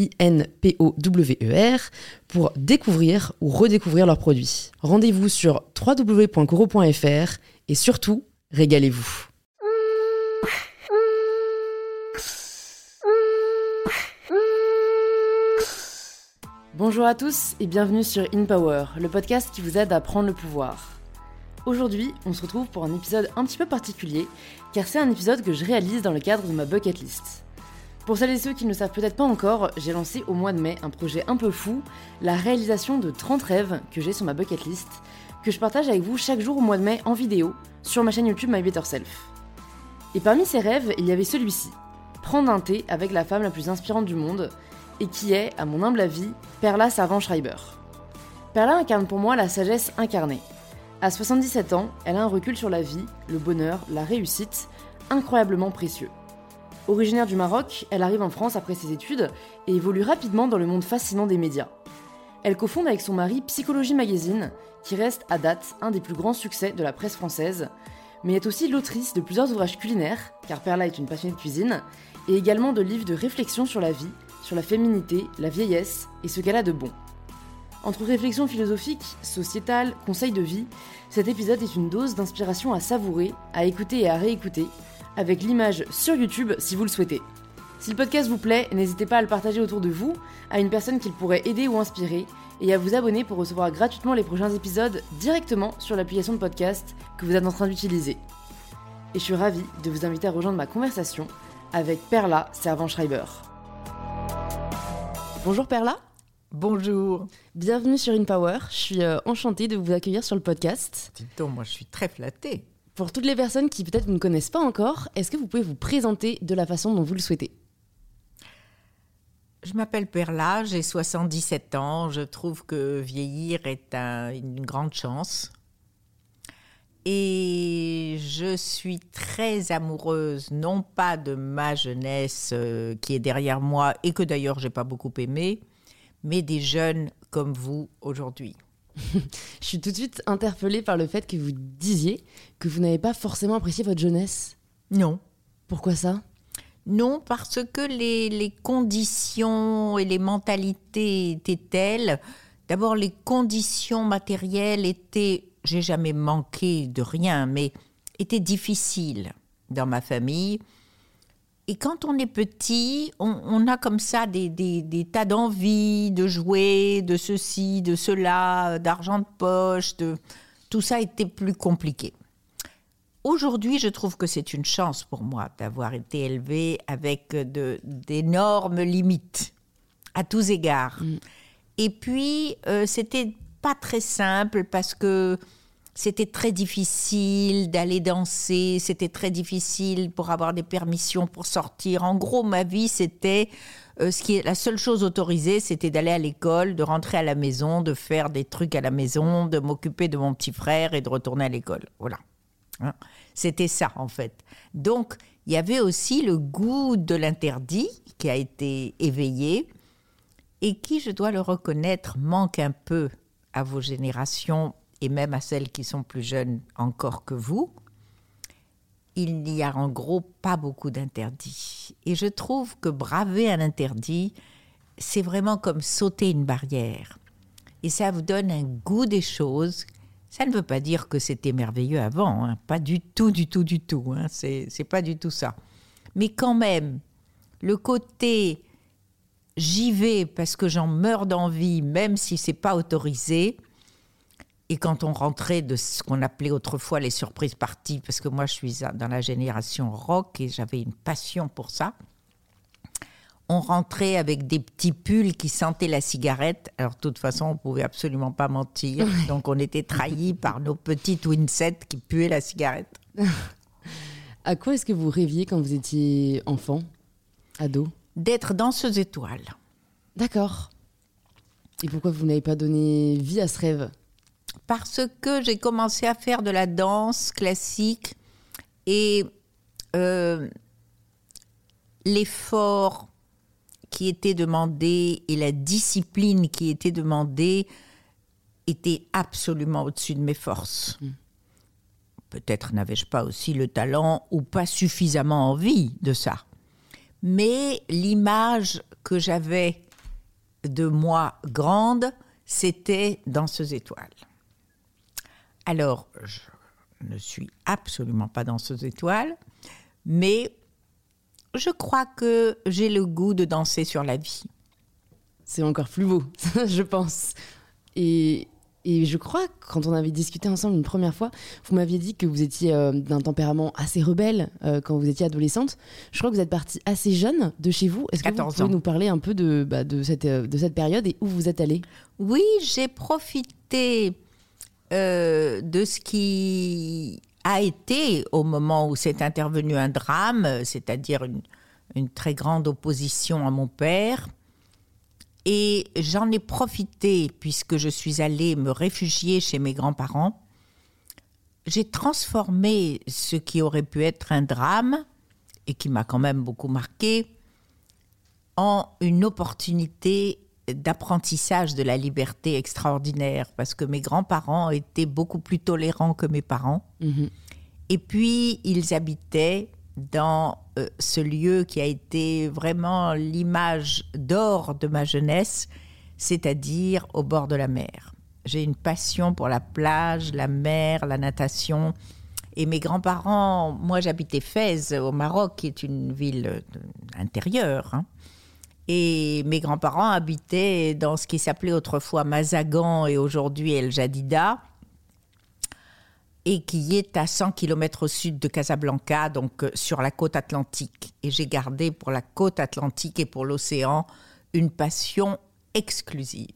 I-N-P-O-W-E-R, pour découvrir ou redécouvrir leurs produits. Rendez-vous sur www.coro.fr et surtout, régalez-vous. Bonjour à tous et bienvenue sur In Power, le podcast qui vous aide à prendre le pouvoir. Aujourd'hui, on se retrouve pour un épisode un petit peu particulier, car c'est un épisode que je réalise dans le cadre de ma bucket list. Pour celles et ceux qui ne le savent peut-être pas encore, j'ai lancé au mois de mai un projet un peu fou, la réalisation de 30 rêves que j'ai sur ma bucket list, que je partage avec vous chaque jour au mois de mai en vidéo sur ma chaîne YouTube My Better Self. Et parmi ces rêves, il y avait celui-ci prendre un thé avec la femme la plus inspirante du monde, et qui est, à mon humble avis, Perla Servan-Schreiber. Perla incarne pour moi la sagesse incarnée. À 77 ans, elle a un recul sur la vie, le bonheur, la réussite, incroyablement précieux. Originaire du Maroc, elle arrive en France après ses études et évolue rapidement dans le monde fascinant des médias. Elle cofonde avec son mari Psychologie Magazine, qui reste à date un des plus grands succès de la presse française, mais est aussi l'autrice de plusieurs ouvrages culinaires, car Perla est une passionnée de cuisine, et également de livres de réflexion sur la vie, sur la féminité, la vieillesse et ce qu'elle a de bon. Entre réflexions philosophiques, sociétales, conseils de vie, cet épisode est une dose d'inspiration à savourer, à écouter et à réécouter, avec l'image sur YouTube si vous le souhaitez. Si le podcast vous plaît, n'hésitez pas à le partager autour de vous, à une personne qu'il pourrait aider ou inspirer, et à vous abonner pour recevoir gratuitement les prochains épisodes directement sur l'application de podcast que vous êtes en train d'utiliser. Et je suis ravie de vous inviter à rejoindre ma conversation avec Perla Servan-Schreiber. Bonjour Perla. Bonjour. Bienvenue sur InPower. Je suis euh, enchantée de vous accueillir sur le podcast. Dis donc, moi je suis très flattée. Pour toutes les personnes qui peut-être ne connaissent pas encore, est-ce que vous pouvez vous présenter de la façon dont vous le souhaitez? Je m'appelle Perla, j'ai 77 ans. Je trouve que vieillir est une grande chance. Et je suis très amoureuse, non pas de ma jeunesse euh, qui est derrière moi et que d'ailleurs j'ai pas beaucoup aimé, mais des jeunes comme vous aujourd'hui. je suis tout de suite interpellée par le fait que vous disiez que vous n'avez pas forcément apprécié votre jeunesse. Non. Pourquoi ça? Non, parce que les, conditions et les mentalités étaient telles. D'abord, les conditions matérielles étaient, j'ai jamais manqué de rien, mais étaient difficiles dans ma famille. Et quand on est petit, on, a comme ça des, tas d'envies de jouer, de ceci, de cela, d'argent de poche, de... tout ça était plus compliqué. Aujourd'hui, je trouve que c'est une chance pour moi d'avoir été élevée avec d'énormes limites à tous égards. Mm. Et puis, euh, c'était pas très simple parce que c'était très difficile d'aller danser, c'était très difficile pour avoir des permissions pour sortir. En gros, ma vie, c'était euh, ce qui est la seule chose autorisée, c'était d'aller à l'école, de rentrer à la maison, de faire des trucs à la maison, de m'occuper de mon petit frère et de retourner à l'école. Voilà. Hein. c'était ça, en fait. Donc, il y avait aussi le goût de l'interdit qui a été éveillé et qui, je dois le reconnaître, manque un peu à vos générations et même à celles qui sont plus jeunes encore que vous, il n'y a en gros pas beaucoup d'interdits. Et je trouve que braver un interdit, c'est vraiment comme sauter une barrière. Et ça vous donne un goût des choses. Ça ne veut pas dire que c'était merveilleux avant, hein. pas du tout, du tout, du tout. Hein. C'est pas du tout ça. Mais quand même, le côté j'y vais parce que j'en meurs d'envie, même si c'est pas autorisé, Et quand on rentrait de ce qu'on appelait autrefois les surprises parties, parce que moi je suis dans la génération rock et j'avais une passion pour ça, on rentrait avec des petits pulls qui sentaient la cigarette. Alors, de toute façon, on pouvait absolument pas mentir. Donc, on était trahis par nos petites Winset qui puaient la cigarette. à quoi est-ce que vous rêviez quand vous étiez enfant, ado? D'être danseuse étoile. D'accord. Et pourquoi vous n'avez pas donné vie à ce rêve? Parce que j'ai commencé à faire de la danse classique et euh, l'effort qui était demandé et la discipline qui était demandée était absolument au-dessus de mes forces. Mm. Peut-être n'avais-je pas aussi le talent ou pas suffisamment envie de ça. Mais l'image que j'avais de moi grande, c'était dans ces étoiles. Alors, je ne suis absolument pas dans ces étoiles, mais je crois que j'ai le goût de danser sur la vie. C'est encore plus beau, je pense. Et, je crois quand on avait discuté ensemble une première fois, vous m'aviez dit que vous étiez euh, d'un tempérament assez rebelle euh, quand vous étiez adolescente. Je crois que vous êtes partie assez jeune de chez vous. Est-ce que vous pouvez nous parler un peu de, bah, de, cette, euh, de cette période et où vous êtes allée? Oui, j'ai profité de ce qui a été au moment où s'est intervenu un drame, c'est-à-dire une, une, très grande opposition à mon père. Et j'en ai profité, puisque je suis allée me réfugier chez mes grands-parents. J'ai transformé ce qui aurait pu être un drame, et qui m'a quand même beaucoup marqué, en une opportunité d'apprentissage de la liberté extraordinaire parce que mes grands-parents étaient beaucoup plus tolérants que mes parents. Mhm. Et puis, ils habitaient dans euh, ce lieu qui a été vraiment l'image d'or de ma jeunesse, c'est-à-dire au bord de la mer. J'ai une passion pour la plage, la mer, la natation. Et mes grands-parents, moi j'habitais Fès au Maroc, qui est une ville euh, intérieure. Hein. Et mes grands-parents habitaient dans ce qui s'appelait autrefois Mazagan et aujourd'hui El Jadida, et qui est à 100 km au sud de Casablanca, donc euh, sur la côte atlantique. Et j'ai gardé pour la côte atlantique et pour l'océan une passion exclusive.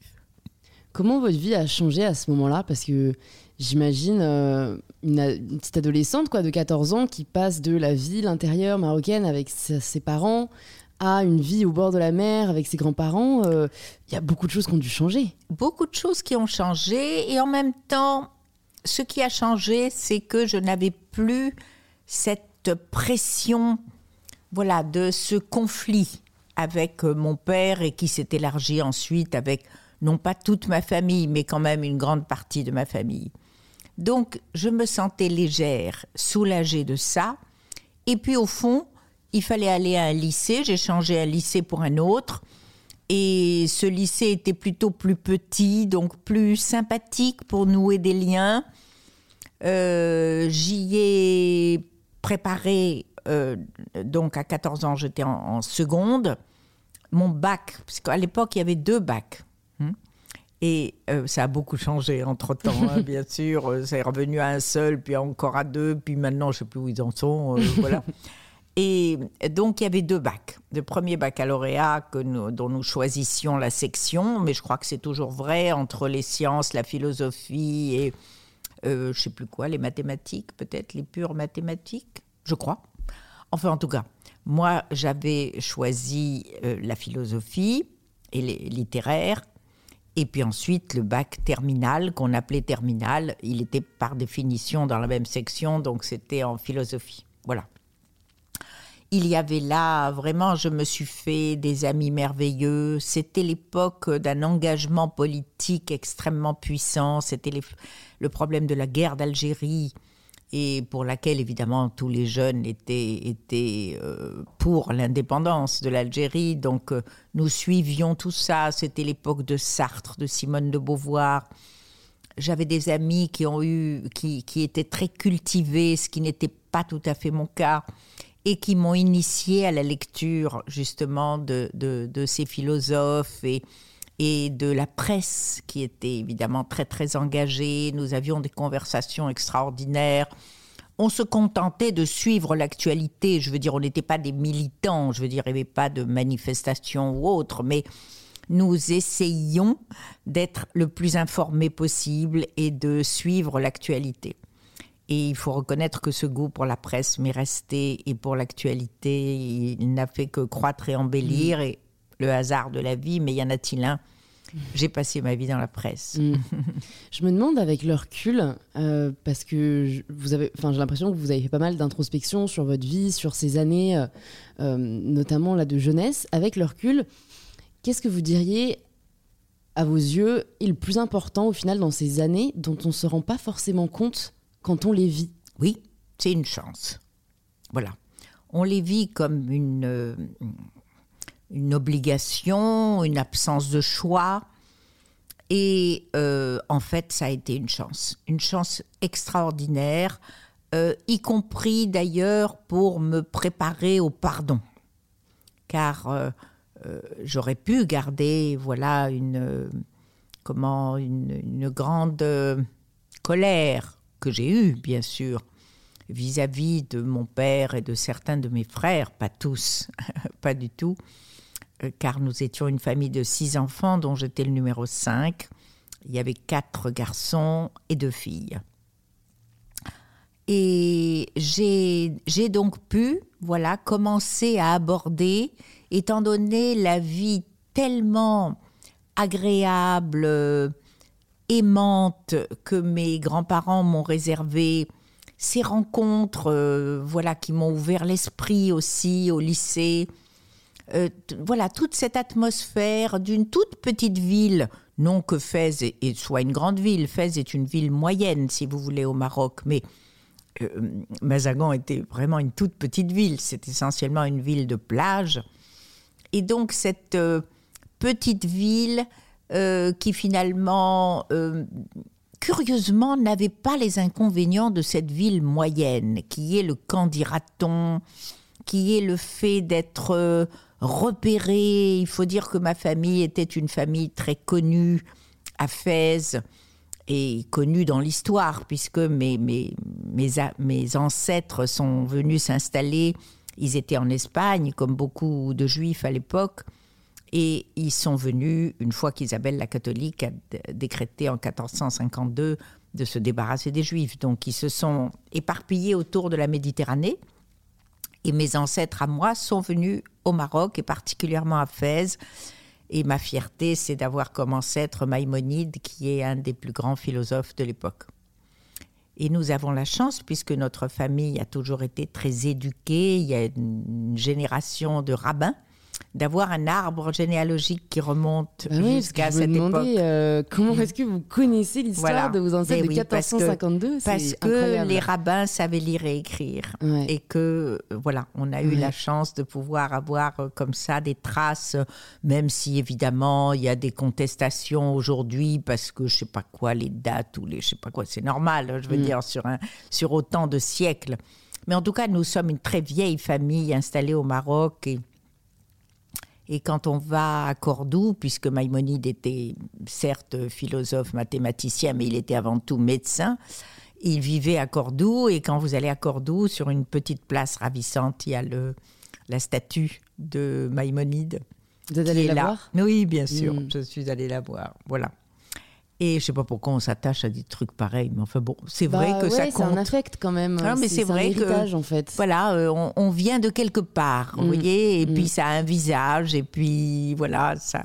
Comment votre vie a changé à ce moment-là? Parce que j'imagine euh, une, petite adolescente quoi, de 14 ans qui passe de la ville intérieure marocaine avec ses parents à une vie au bord de la mer avec ses grands-parents, il euh, y a beaucoup de choses qui ont dû changer. Beaucoup de choses qui ont changé et en même temps, ce qui a changé, c'est que je n'avais plus cette pression, voilà, de ce conflit avec euh, mon père et qui s'est élargi ensuite avec non pas toute ma famille, mais quand même une grande partie de ma famille. Donc, je me sentais légère, soulagée de ça. Et puis, au fond, il fallait aller à un lycée. J'ai changé un lycée pour un autre. Et ce lycée était plutôt plus petit, donc plus sympathique pour nouer des liens. Euh, j'y ai préparé, euh, donc à 14 ans, j'étais en, seconde, mon bac, parce qu'à l'époque, il y avait deux bacs. Hein. et euh, ça a beaucoup changé entre-temps, hein, bien sûr. C'est revenu à un seul, puis encore à deux, puis maintenant, je ne sais plus où ils en sont. voilà. Et donc, il y avait deux bacs. Le premier baccalauréat que dont nous choisissions la section, mais je crois que c'est toujours vrai entre les sciences, la philosophie et euh, je ne sais plus quoi, les mathématiques, peut-être, les pures mathématiques, je crois. Enfin, en tout cas, moi, j'avais choisi euh, la philosophie et les littéraires. Et puis ensuite, le bac terminal, qu'on appelait terminal, il était par définition dans la même section, donc c'était en philosophie. Voilà il y avait là, vraiment, je me suis fait des amis merveilleux. C'était l'époque d'un engagement politique extrêmement puissant. C'était le problème de la guerre d'Algérie et pour laquelle évidemment tous les jeunes étaient, euh, pour l'indépendance de l'Algérie. Donc euh, nous suivions tout ça. C'était l'époque de Sartre, de Simone de Beauvoir. J'avais des amis qui ont eu, qui, qui étaient très cultivés, ce qui n'était pas tout à fait mon cas et qui m'ont initié à la lecture justement de, de, ces philosophes et, et de la presse qui était évidemment très très engagée. Nous avions des conversations extraordinaires. On se contentait de suivre l'actualité. Je veux dire, on n'était pas des militants. Je veux dire, il n'y avait pas de manifestations ou autre, mais nous essayions d'être le plus informés possible et de suivre l'actualité. Et il faut reconnaître que ce goût pour la presse m'est resté et pour l'actualité, il n'a fait que croître et embellir. Et le hasard de la vie, mais y en a-t-il un? J'ai passé ma vie dans la presse. Mm. Je me demande avec le recul, euh, parce que vous avez, enfin, j'ai l'impression que vous avez fait pas mal d'introspection sur votre vie, sur ces années, euh, euh, notamment là de jeunesse. Avec le recul, qu'est-ce que vous diriez, à vos yeux, est le plus important au final dans ces années dont on ne se rend pas forcément compte quand on les vit Oui, c'est une chance. Voilà. On les vit comme une une obligation, une absence de choix. Et euh, en fait, ça a été une chance, une chance extraordinaire, euh, y compris d'ailleurs pour me préparer au pardon. Car euh, j'aurais pu garder, voilà, une, comment, une, grande colère que j'ai eue, bien sûr, vis à -vis de mon père et de certains de mes frères, pas tous, pas du tout, euh, car nous étions une famille de six enfants dont j'étais le numéro 5. Il y avait quatre garçons et deux filles. Et j'ai donc pu voilà, commencer à aborder, étant donné la vie tellement agréable, aimante que mes grands-parents m'ont réservé, ces rencontres euh, voilà, qui m'ont ouvert l'esprit aussi au lycée, euh, voilà, toute cette atmosphère d'une toute petite ville, non que Fès soit une grande ville, Fès est une ville moyenne, si vous voulez, au Maroc, mais euh, Mazagan était vraiment une toute petite ville, c'est essentiellement une ville de plage. Et donc cette euh, petite ville qui finalement, curieusement, n'avait pas les inconvénients de cette ville moyenne, qui est le candidaton, qui est le fait d'être repéré. Il faut dire que ma famille était une famille très connue à Fès et connue dans l'histoire, puisque mes, mes, mes, ancêtres sont venus s'installer. Ils étaient en Espagne, comme beaucoup de juifs à l'époque. Et ils sont venus, une fois qu'Isabelle la catholique a décrété en 1452 de se débarrasser des juifs. Donc ils se sont éparpillés autour de la Méditerranée. Et mes ancêtres à moi sont venus au Maroc et particulièrement à Fès. Et ma fierté, c'est d'avoir comme ancêtre Maïmonide, qui est un des plus grands philosophes de l'époque. Et nous avons la chance, puisque notre famille a toujours été très éduquée, il y a une génération de rabbins d'avoir un arbre généalogique qui remonte bah jusqu'à cette époque. Euh, comment est-ce que vous connaissez l'histoire de vos ancêtres de 1452 Parce que, les rabbins savaient lire et écrire. Et que, euh, voilà, on a eu la chance de pouvoir avoir euh, comme ça des traces, même si évidemment il y a des contestations aujourd'hui parce que je sais pas quoi, les dates ou les je sais pas quoi, c'est normal, je veux mm. dire, sur, un, sur autant de siècles. Mais en tout cas, nous sommes une très vieille famille installée au Maroc et et quand on va à Cordoue, puisque Maïmonide était certes philosophe, mathématicien, mais il était avant tout médecin, il vivait à Cordoue. Et quand vous allez à Cordoue, sur une petite place ravissante, il y a le, la statue de Maïmonide. Vous êtes allé la voir? Oui, bien sûr, hmm. je suis allée la voir. Voilà. Et je sais pas pourquoi on s'attache à des trucs pareils, mais enfin bon, c'est vrai bah que ça compte. C'est un affect quand même. Non, mais c'est vrai un héritage, que en fait. Voilà, euh, on, vient de quelque part, vous mm. voyez, et puis mm. ça a un visage, et puis voilà, ça,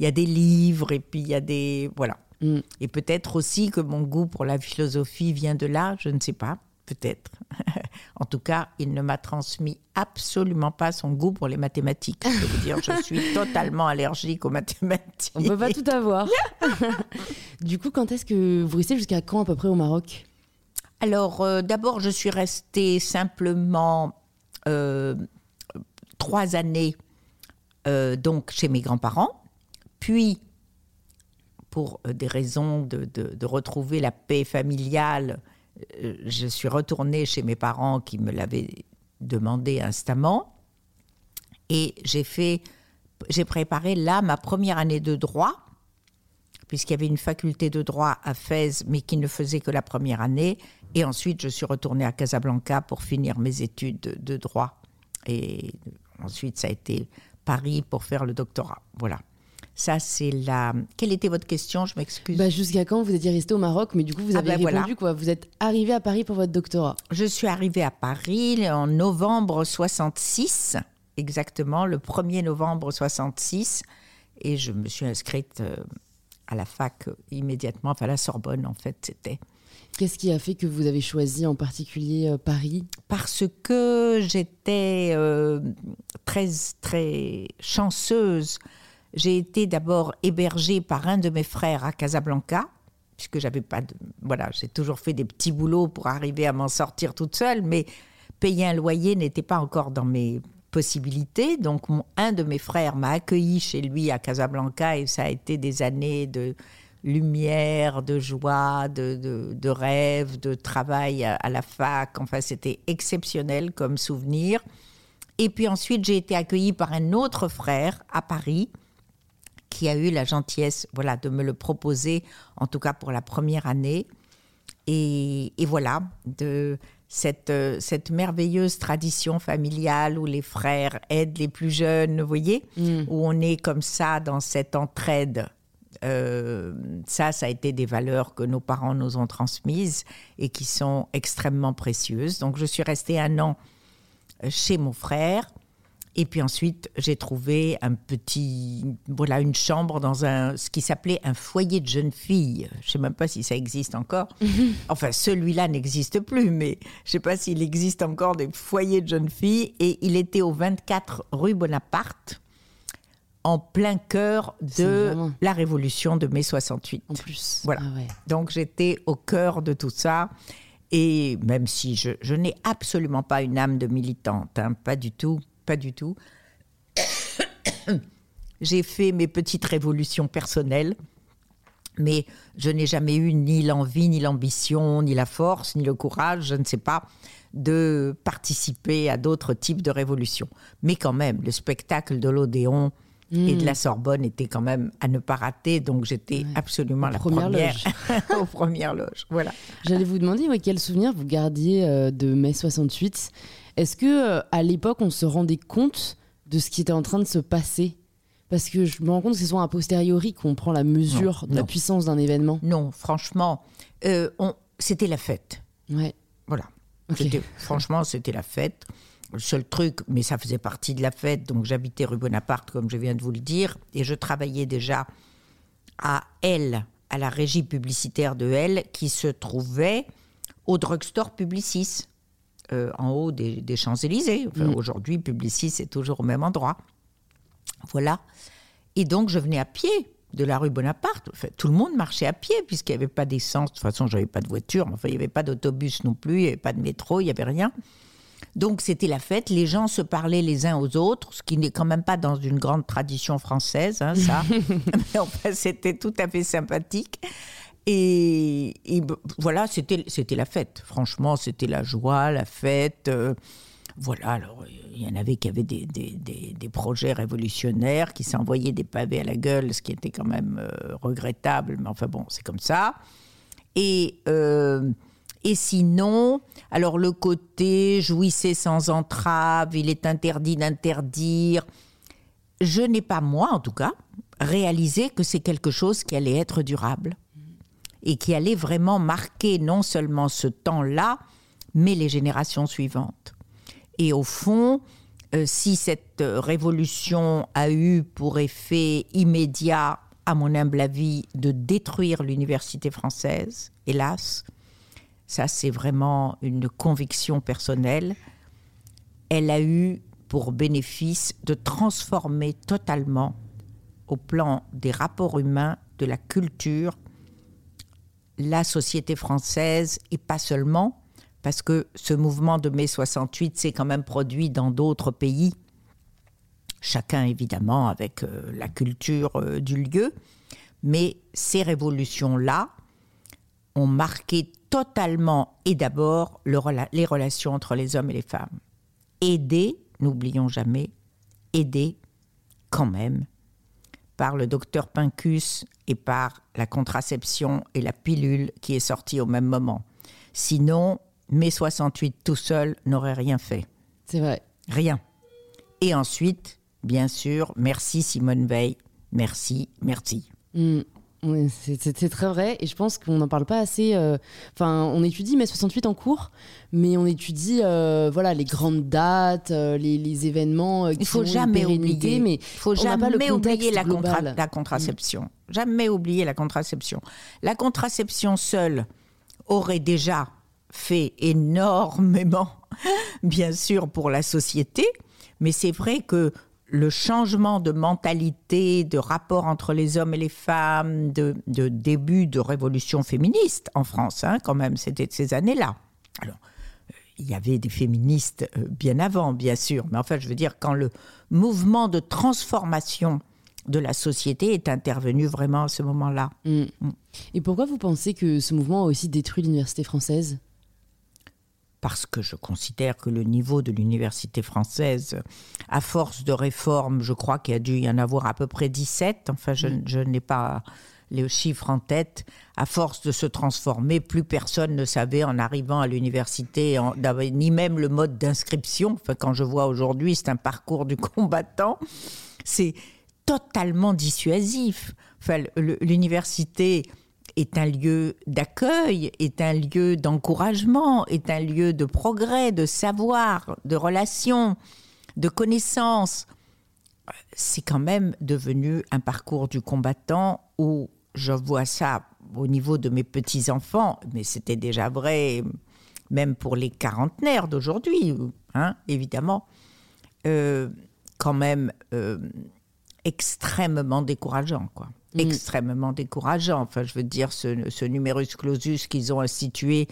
il y a des livres, et puis il y a des voilà. Mm. Et peut-être aussi que mon goût pour la philosophie vient de là, je ne sais pas peut-être. en tout cas, il ne m'a transmis absolument pas son goût pour les mathématiques. Je veux dire, je suis totalement allergique aux mathématiques. On ne peut pas tout avoir. du coup, quand est-ce que vous restez jusqu'à quand à peu près au Maroc? Alors, euh, d'abord, je suis restée simplement euh, trois années euh, donc chez mes grands-parents, puis pour des raisons de, de, retrouver la paix familiale, je suis retournée chez mes parents qui me l'avaient demandé instamment. Et j'ai fait, j'ai préparé là ma première année de droit puisqu'il y avait une faculté de droit à Fès, mais qui ne faisait que la première année. Et ensuite, je suis retournée à Casablanca pour finir mes études de, de droit. Et ensuite, ça a été Paris pour faire le doctorat. Voilà. Ça, c'est la. Quelle était votre question? Je m'excuse. Bah, Jusqu'à quand vous étiez resté au Maroc, mais du coup, vous Ah avez ben répondu voilà. quoi. Vous êtes arrivé à Paris pour votre doctorat. Je suis arrivée à Paris en novembre 66, exactement, le 1er novembre 66, et je me suis inscrite euh, à la fac euh, immédiatement, enfin à la Sorbonne en fait, c'était. Qu'est-ce qui a fait que vous avez choisi en particulier euh, Paris? Parce que j'étais euh, très, très chanceuse. J'ai été d'abord hébergée par un de mes frères à Casablanca, puisque j'avais pas de. Voilà, j'ai toujours fait des petits boulots pour arriver à m'en sortir toute seule, mais payer un loyer n'était pas encore dans mes possibilités. Donc, un de mes frères m'a accueilli chez lui à Casablanca et ça a été des années de lumière, de joie, de, de, de rêve, de travail à la fac. Enfin, c'était exceptionnel comme souvenir. Et puis ensuite, j'ai été accueillie par un autre frère à Paris qui a eu la gentillesse voilà, de me le proposer, en tout cas pour la première année. Et, et voilà, de cette, euh, cette merveilleuse tradition familiale où les frères aident les plus jeunes, vous voyez, où on est comme ça dans cette entraide. Euh, ça, ça a été des valeurs que nos parents nous ont transmises et qui sont extrêmement précieuses. Donc, je suis restée un an chez mon frère. Et puis ensuite, j'ai trouvé un petit, voilà, une chambre dans un, ce qui s'appelait un foyer de jeunes filles. Je ne sais même pas si ça existe encore. Enfin, celui-là n'existe plus, mais je ne sais pas s'il existe encore des foyers de jeunes filles. Et il était au 24 rue Bonaparte, en plein cœur de vraiment- la révolution de mai 68. en plus Voilà. Ah ouais. Donc j'étais au cœur de tout ça. Et même si je, je n'ai absolument pas une âme de militante, hein, pas du tout, pas du tout. J'ai fait mes petites révolutions personnelles, mais je n'ai jamais eu ni l'envie, ni l'ambition, ni la force, ni le courage, je ne sais pas, de participer à d'autres types de révolutions. Mais quand même, le spectacle de l'Odéon et de la Sorbonne était quand même à ne pas rater, donc j'étais absolument Aux la première aux premières loges. Voilà. J'allais vous demander ouais, quel souvenir vous gardiez euh, de mai 68. Est-ce que euh, à l'époque on se rendait compte de ce qui était en train de se passer? Parce que je me rends compte que c'est souvent a posteriori qu'on prend la mesure Non, de la puissance d'un événement. Non, franchement, euh, on- c'était la fête. Ouais. Voilà. C'était- Franchement, c'était la fête. Le seul truc, mais ça faisait partie de la fête, donc j'habitais rue Bonaparte, comme je viens de vous le dire, et je travaillais déjà à L, à la régie publicitaire de L, qui se trouvait au drugstore Publicis, euh, en haut des, des Champs-Élysées. Enfin, Mm. Aujourd'hui, Publicis est toujours au même endroit. Voilà. Et donc, je venais à pied de la rue Bonaparte. Enfin, tout le monde marchait à pied, puisqu'il n'y avait pas d'essence. De toute façon, je n'avais pas de voiture, enfin, il n'y avait pas d'autobus non plus, il n'y avait pas de métro, il n'y avait rien. Donc, c'était la fête. Les gens se parlaient les uns aux autres, ce qui n'est quand même pas dans une grande tradition française, hein, ça. mais enfin, c'était tout à fait sympathique. Et, voilà, c'était la fête. Franchement, c'était la joie, la fête. euh, voilà, alors il y en avait qui avaient des, des, des- des projets révolutionnaires, qui s'envoyaient des pavés à la gueule, ce qui était quand même euh, regrettable, mais enfin bon, c'est comme ça. Et, euh, et sinon, alors le côté jouissez sans entrave, il est interdit d'interdire. Je n'ai pas, moi en tout cas, réalisé que c'est quelque chose qui allait être durable et qui allait vraiment marquer non seulement ce temps-là, mais les générations suivantes. Et au fond, euh, si cette euh, révolution a eu pour effet immédiat, à mon humble avis, de détruire l'université française, hélas, ça c'est vraiment une conviction personnelle, elle a eu pour bénéfice de transformer totalement, au plan des rapports humains, de la culture, la société française et pas seulement, parce que ce mouvement de mai 68 s'est quand même produit dans d'autres pays, chacun évidemment avec euh, la culture euh, du lieu, mais ces révolutions-là ont marqué totalement et d'abord les relations entre les hommes et les femmes. Aidé, n'oublions jamais, aidé quand même par le docteur Pincus et par la contraception et la pilule qui est sortie au même moment. Sinon, mai 68 tout seul n'aurait rien fait. C'est vrai. Rien. Et ensuite, bien sûr, merci Simone Veil. Merci, merci. Mm. C'est très vrai et je pense qu'on n'en parle pas assez. euh, Enfin, on étudie mai 68 en cours, mais on étudie euh, voilà les grandes dates, euh, les, les événements qui Il faut jamais oublier. mais faut pas jamais oublier la, contra- la contraception. Jamais oublier la contraception. La contraception seule aurait déjà fait énormément, bien sûr, pour la société, mais c'est vrai que le changement de mentalité, de rapport entre les hommes et les femmes, de, début de révolution féministe en France, hein, quand même, c'était de ces années-là. Alors, euh, il y avait des féministes euh, bien avant, bien sûr, mais enfin, je veux dire, quand le mouvement de transformation de la société est intervenu vraiment à ce moment-là. Mm. Et pourquoi vous pensez que ce mouvement a aussi détruit l'université française? Parce que je considère que le niveau de l'université française, à force de réformes, je crois qu'il y a dû y en avoir à peu près 17, enfin je, je n'ai pas les chiffres en tête, à force de se transformer, plus personne ne savait en arrivant à l'université, ni même le mode d'inscription. Enfin, quand je vois aujourd'hui, c'est un parcours du combattant, c'est totalement dissuasif. Enfin, l'université est un lieu d'accueil, est un lieu d'encouragement, est un lieu de progrès, de savoir, de relations, de connaissances. C'est quand même devenu un parcours du combattant où je vois ça au niveau de mes petits-enfants, mais c'était déjà vrai même pour les quarantenaires d'aujourd'hui, hein, évidemment, euh, quand même euh, extrêmement décourageant, quoi. Mm. Extrêmement décourageant. Enfin, je veux dire, ce, ce numerus clausus qu'ils ont institué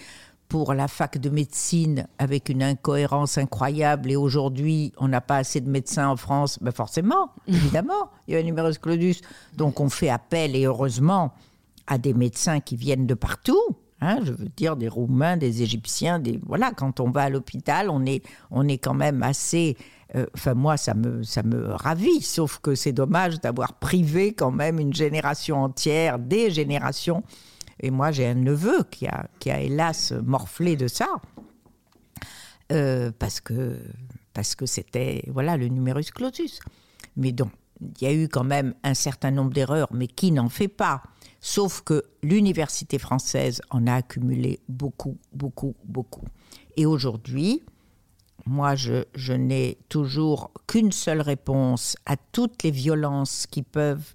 pour la fac de médecine avec une incohérence incroyable et aujourd'hui on n'a pas assez de médecins en France, ben forcément, évidemment, il y a un numerus clausus. Donc on fait appel et heureusement à des médecins qui viennent de partout. hein, je veux dire des Roumains, des Égyptiens, des voilà. Quand on va à l'hôpital, on est on est quand même assez. Euh, Enfin moi ça me ça me ravit. Sauf que c'est dommage d'avoir privé quand même une génération entière, des générations. Et moi j'ai un neveu qui a qui a hélas morflé de ça. Euh, parce que parce que c'était voilà le numerus clausus. Mais donc il y a eu quand même un certain nombre d'erreurs, mais qui n'en fait pas Sauf que l'université française en a accumulé beaucoup, beaucoup, beaucoup. Et aujourd'hui, moi, je, je n'ai toujours qu'une seule réponse à toutes les violences qui peuvent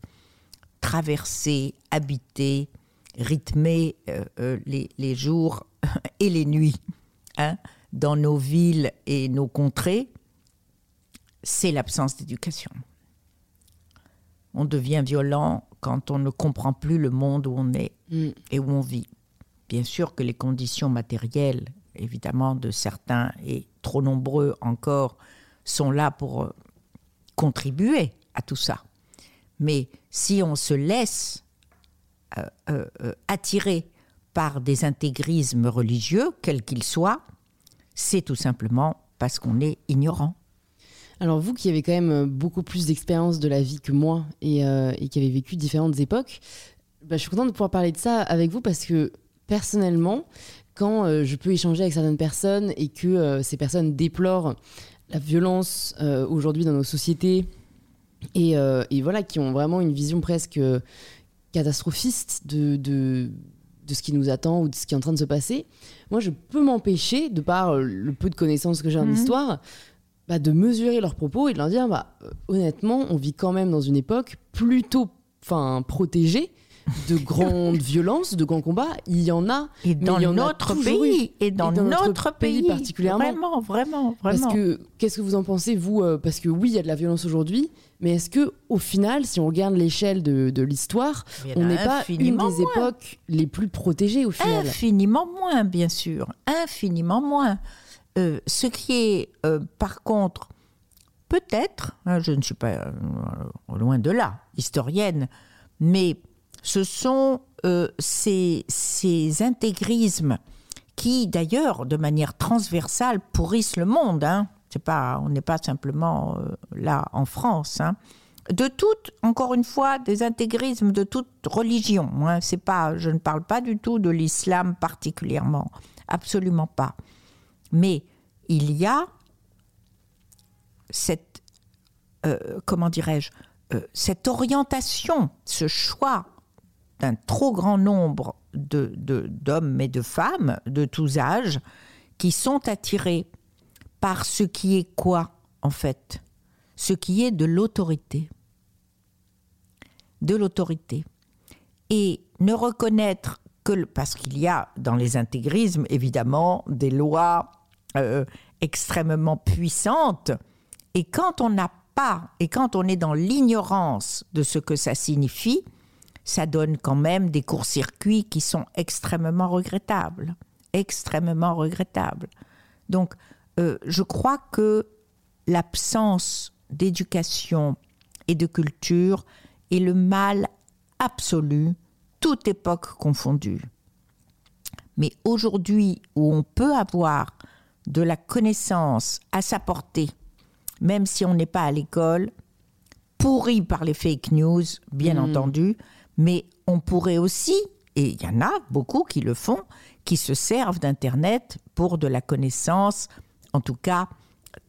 traverser, habiter, rythmer euh, euh, les, les jours et les nuits hein, dans nos villes et nos contrées, c'est l'absence d'éducation. On devient violent quand on ne comprend plus le monde où on est Mm. et où on vit. Bien sûr que les conditions matérielles, évidemment, de certains et trop nombreux encore, sont là pour euh, contribuer à tout ça. Mais si on se laisse euh, euh, attirer par des intégrismes religieux, quels qu'ils soient, c'est tout simplement parce qu'on est ignorant. Alors vous qui avez quand même beaucoup plus d'expérience de la vie que moi et, et qui avez vécu différentes époques, bah, je suis contente de pouvoir parler de ça avec vous parce que personnellement, quand euh, je peux échanger avec certaines personnes et que euh, ces personnes déplorent la violence euh, aujourd'hui dans nos sociétés et, et voilà, qui ont vraiment une vision presque catastrophiste de, de, de ce qui nous attend ou de ce qui est en train de se passer, moi je peux m'empêcher, de par le peu de connaissances que j'ai en Mhm. histoire, bah, de mesurer leurs propos et de leur dire bah, honnêtement, on vit quand même dans une époque plutôt protégée de grandes violences, de grands combats. Il y en a. Et dans il y en a notre pays, et dans, dans notre notre pays pays, particulièrement. Vraiment, vraiment, vraiment. Parce que qu'est-ce que vous en pensez vous euh, Parce que oui, il y a de la violence aujourd'hui, mais est-ce que au final, si on regarde l'échelle de, de l'histoire, on n'est pas une des époques les plus protégées au final Infiniment moins, bien sûr. Infiniment moins. Euh, ce qui est, euh, par contre, peut-être, hein, je ne suis pas euh, loin de là, historienne, mais ce sont euh, ces, intégrismes qui, d'ailleurs, de manière transversale, pourrissent le monde. Hein. Pas, on n'est pas simplement euh, là en France. hein. de toute, encore une fois, des intégrismes de toute religion. Hein. C'est pas, je ne parle pas du tout de l'islam particulièrement, absolument pas. Mais il y a cette, euh, comment dirais-je, cette orientation, ce choix d'un trop grand nombre de, d'hommes et de femmes de tous âges qui sont attirés par ce qui est quoi, en fait? Ce qui est de l'autorité. De l'autorité. Et ne reconnaître que, parce qu'il y a dans les intégrismes, évidemment, des lois euh, extrêmement puissantes, et quand on n'a pas, et quand on est dans l'ignorance de ce que ça signifie, ça donne quand même des courts-circuits qui sont extrêmement regrettables. Extrêmement regrettables. Donc, euh, je crois que l'absence d'éducation et de culture est le mal absolu, toute époque confondue. Mais aujourd'hui, où on peut avoir de la connaissance à sa portée, même si on n'est pas à l'école, pourri par les fake news, bien mmh. entendu, mais on pourrait aussi, et il y en a beaucoup qui le font, qui se servent d'Internet pour de la connaissance, en tout cas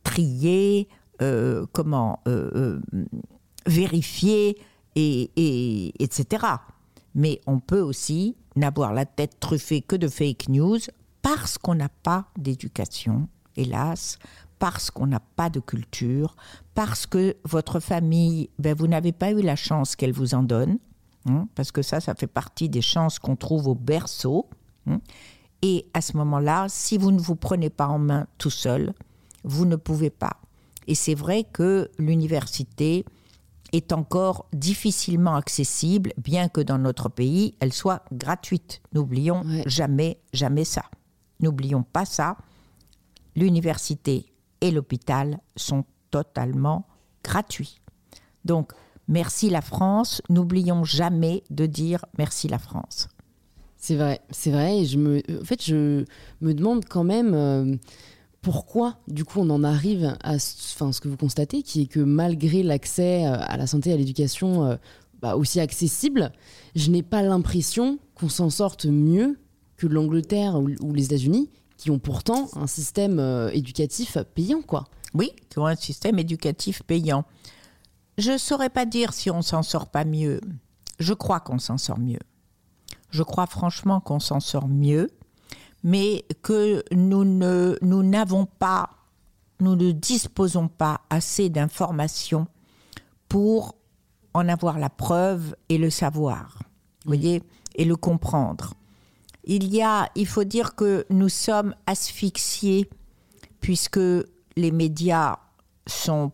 trier, euh, comment euh, euh, vérifier, et, etc. Mais on peut aussi n'avoir la tête truffée que de fake news parce qu'on n'a pas d'éducation, hélas, parce qu'on n'a pas de culture, parce que votre famille, ben, vous n'avez pas eu la chance qu'elle vous en donne. Hein, parce que ça, ça fait partie des chances qu'on trouve au berceau. Hein? et à ce moment-là, si vous ne vous prenez pas en main tout seul, vous ne pouvez pas. Et c'est vrai que l'université est encore difficilement accessible, bien que dans notre pays, elle soit gratuite. N'oublions jamais, jamais ça. N'oublions pas ça. L'université et l'hôpital sont totalement gratuits. Donc, merci la France. N'oublions jamais de dire merci la France. C'est vrai, c'est vrai. Et je me, en fait, je me demande quand même euh, pourquoi, du coup, on en arrive à enfin, ce que vous constatez, qui est que malgré l'accès euh, à la santé et à l'éducation euh, bah, aussi accessible, je n'ai pas l'impression qu'on s'en sorte mieux que l'Angleterre ou, les États-Unis, qui ont pourtant un système éducatif payant, quoi. Oui, qui ont un système éducatif payant. Je ne saurais pas dire si on s'en sort pas mieux. Je crois qu'on s'en sort mieux. Je crois franchement qu'on s'en sort mieux, mais que nous ne nous n'avons pas, nous ne disposons pas assez d'informations pour en avoir la preuve et le savoir, voyez, et le comprendre. Il y a, il faut dire que nous sommes asphyxiés puisque les médias sont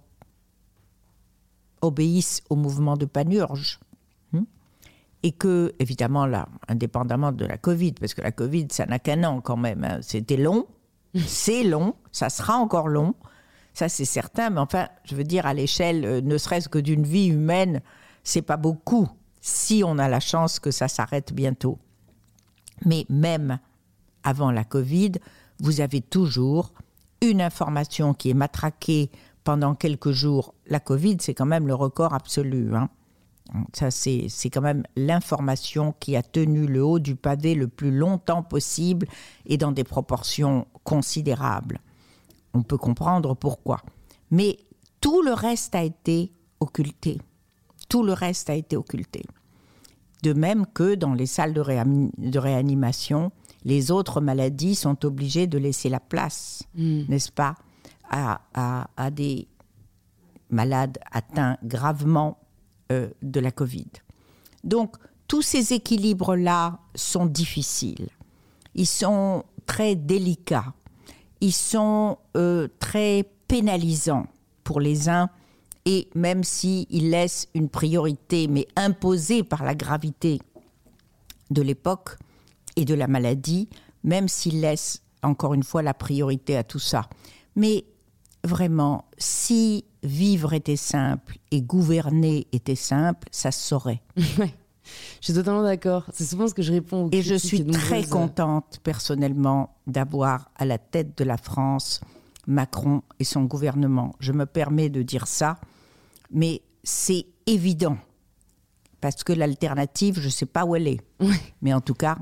obéissent au mouvement de panurge. Hmm, et que, évidemment, là, indépendamment de la Covid, parce que la Covid, ça n'a qu'un an quand même, hein, c'était long, c'est long, ça sera encore long, ça c'est certain, mais enfin, je veux dire, à l'échelle euh, ne serait-ce que d'une vie humaine, c'est pas beaucoup si on a la chance que ça s'arrête bientôt. Mais même avant la Covid, vous avez toujours une information qui est matraquée pendant quelques jours. La Covid, c'est quand même le record absolu. Hein. Ça, c'est, quand même l'information qui a tenu le haut du pavé le plus longtemps possible et dans des proportions considérables. On peut comprendre pourquoi. Mais tout le reste a été occulté. Tout le reste a été occulté. De même que dans les salles de, de réanimation, les autres maladies sont obligées de laisser la place, hmm. n'est-ce pas? À, des malades atteints gravement euh, de la Covid. Donc, tous ces équilibres-là sont difficiles. Ils sont très délicats. Ils sont euh, très pénalisants pour les uns. Et même s'ils laissent une priorité, mais imposée par la gravité de l'époque et de la maladie, même s'ils laissent encore une fois la priorité à tout ça. Mais vraiment, si vivre était simple et gouverner était simple, ça se saurait. Je suis totalement d'accord. C'est souvent ce que je réponds. et je suis très contente, personnellement, d'avoir à la tête de la France Macron et son gouvernement. Je me permets de dire ça, mais c'est évident. Parce que l'alternative, je ne sais pas où elle est. Mais en tout cas,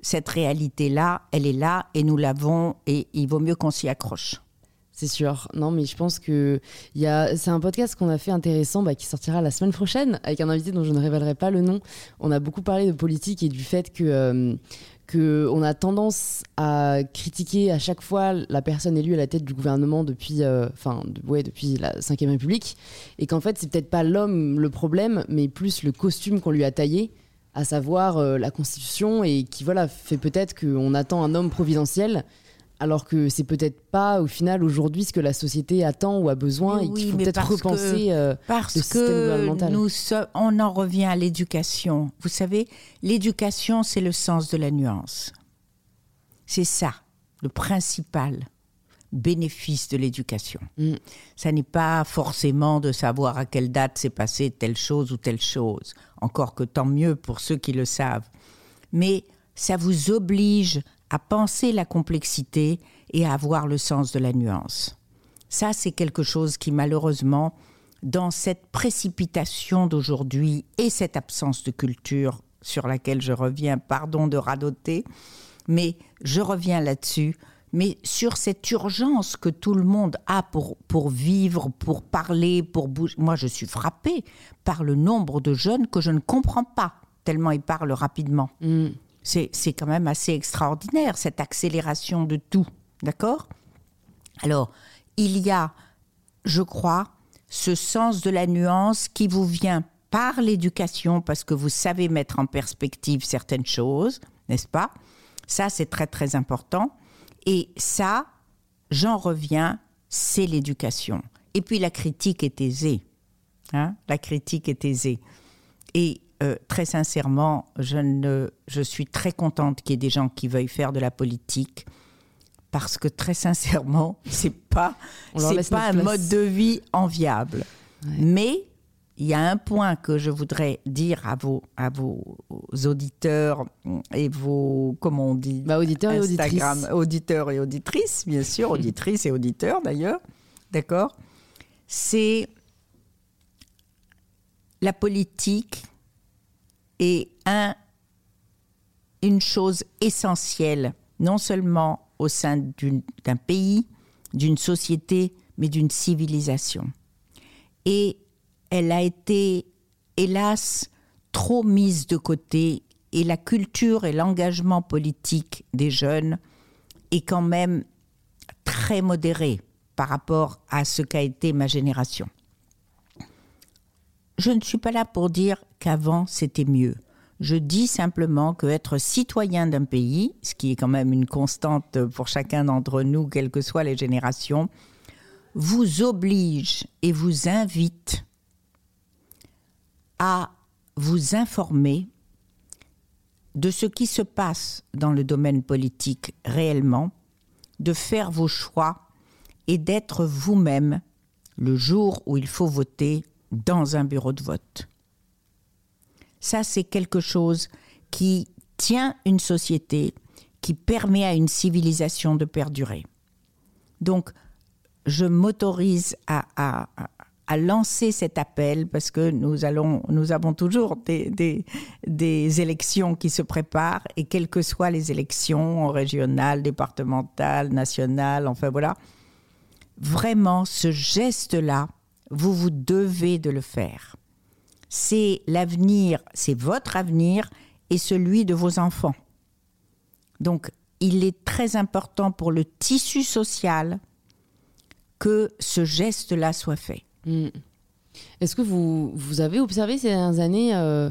cette réalité-là, elle est là et nous l'avons et il vaut mieux qu'on s'y accroche. C'est sûr. Non, mais je pense que y a... c'est un podcast qu'on a fait intéressant bah, qui sortira la semaine prochaine avec un invité dont je ne révélerai pas le nom. On a beaucoup parlé de politique et du fait que, euh, a tendance à critiquer à chaque fois la personne élue à la tête du gouvernement depuis, euh, enfin, ouais, depuis la Ve République et qu'en fait, c'est peut-être pas l'homme le problème, mais plus le costume qu'on lui a taillé à savoir euh, la Constitution et qui voilà fait peut-être qu'on attend un homme providentiel alors que c'est peut-être pas au final aujourd'hui ce que la société attend ou a besoin et qu'il faut peut-être repenser euh, parce que nous on en revient à l'éducation. Vous savez, l'éducation c'est le sens de la nuance. C'est ça le principal bénéfice de l'éducation. Mm. Ça n'est pas forcément de savoir à quelle date s'est passée telle chose ou telle chose, encore que tant mieux pour ceux qui le savent. Mais ça vous oblige à penser la complexité et à avoir le sens de la nuance. Ça, c'est quelque chose qui, malheureusement, dans cette précipitation d'aujourd'hui et cette absence de culture sur laquelle je reviens, pardon de radoter, mais je reviens là-dessus, mais sur cette urgence que tout le monde a pour, pour vivre, pour parler, pour bouger. Moi, je suis frappée par le nombre de jeunes que je ne comprends pas, tellement ils parlent rapidement. Mm. C'est quand même assez extraordinaire, cette accélération de tout. D'accord? Alors, il y a, je crois, ce sens de la nuance qui vous vient par l'éducation, parce que vous savez mettre en perspective certaines choses, n'est-ce pas? Ça, c'est très, très important. Et ça, j'en reviens, c'est l'éducation. Et puis la critique est aisée. Hein? La critique est aisée. Et euh, très sincèrement, je, ne, je suis très contente qu'il y ait des gens qui veuillent faire de la politique parce que très sincèrement, c'est pas c'est pas un mode de vie enviable. Mais il y a un point que je voudrais dire à vos à vos auditeurs et vos comment on dit bah, auditeurs et auditrices. Auditeurs et auditrices bien sûr auditrices et auditeurs d'ailleurs d'accord? C'est la politique est un, une chose essentielle, non seulement au sein d'un pays, d'une société, mais d'une civilisation. Et elle a été, hélas, trop mise de côté et la culture et l'engagement politique des jeunes est quand même très modéré par rapport à ce qu'a été ma génération je ne suis pas là pour dire qu'avant c'était mieux. Je dis simplement que être citoyen d'un pays, ce qui est quand même une constante pour chacun d'entre nous, quelles que soient les générations, vous oblige et vous invite à vous informer de ce qui se passe dans le domaine politique réellement, de faire vos choix et d'être vous-même le jour où il faut voter dans un bureau de vote. Ça, c'est quelque chose qui tient une société, qui permet à une civilisation de perdurer. Donc, je m'autorise à, lancer cet appel parce que nous, allons, nous avons toujours des, des, des, élections qui se préparent et quelles que soient les élections régionales, départementales, nationales, enfin voilà, vraiment ce geste-là vous vous devez de le faire. C'est l'avenir, c'est votre avenir et celui de vos enfants. Donc, il est très important pour le tissu social que ce geste-là soit fait. Hmm. Est-ce que vous, vous avez observé ces dernières années euh,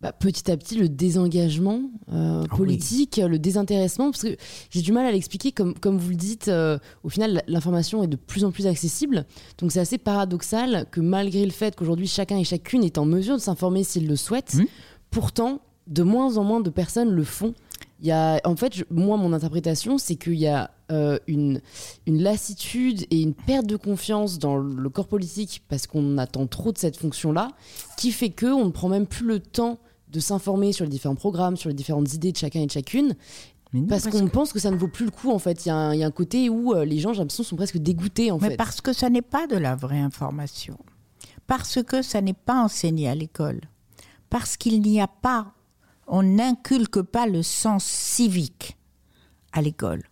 bah, petit à petit le désengagement euh, ah politique, le désintéressement, parce que j'ai du mal à l'expliquer, comme, comme vous le dites, euh, au final l'information est de plus en plus accessible, donc c'est assez paradoxal que malgré le fait qu'aujourd'hui chacun et chacune est en mesure de s'informer s'il le souhaite, mmh. pourtant de moins en moins de personnes le font. Il y a, en fait, moi, mon interprétation, c'est qu'il y a euh, une, une lassitude et une perte de confiance dans le corps politique parce qu'on attend trop de cette fonction-là, qui fait que on ne prend même plus le temps de s'informer sur les différents programmes, sur les différentes idées de chacun et de chacune. parce qu'on pense que ça ne vaut plus le coup en fait. Il y, a un côté où euh, les gens, j'ai l'impression, sont presque dégoûtés en Mais parce que ça n'est pas de la vraie information. Parce que ça n'est pas enseigné à l'école. Parce qu'il n'y a pas, on n'inculque pas le sens civique à l'école.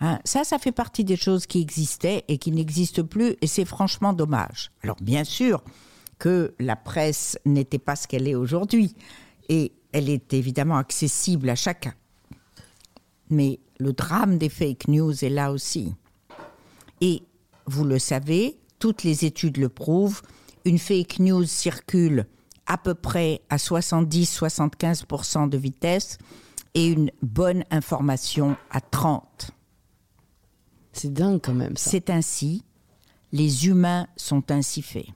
Hein, ça, ça fait partie des choses qui existaient et qui n'existent plus, et c'est franchement dommage. Alors bien sûr que la presse n'était pas ce qu'elle est aujourd'hui, et elle est évidemment accessible à chacun. Mais le drame des fake news est là aussi. Et vous le savez, toutes les études le prouvent, une fake news circule à peu près à 70-75% de vitesse et une bonne information à 30. C'est dingue quand même. ça. C'est ainsi, les humains sont ainsi faits.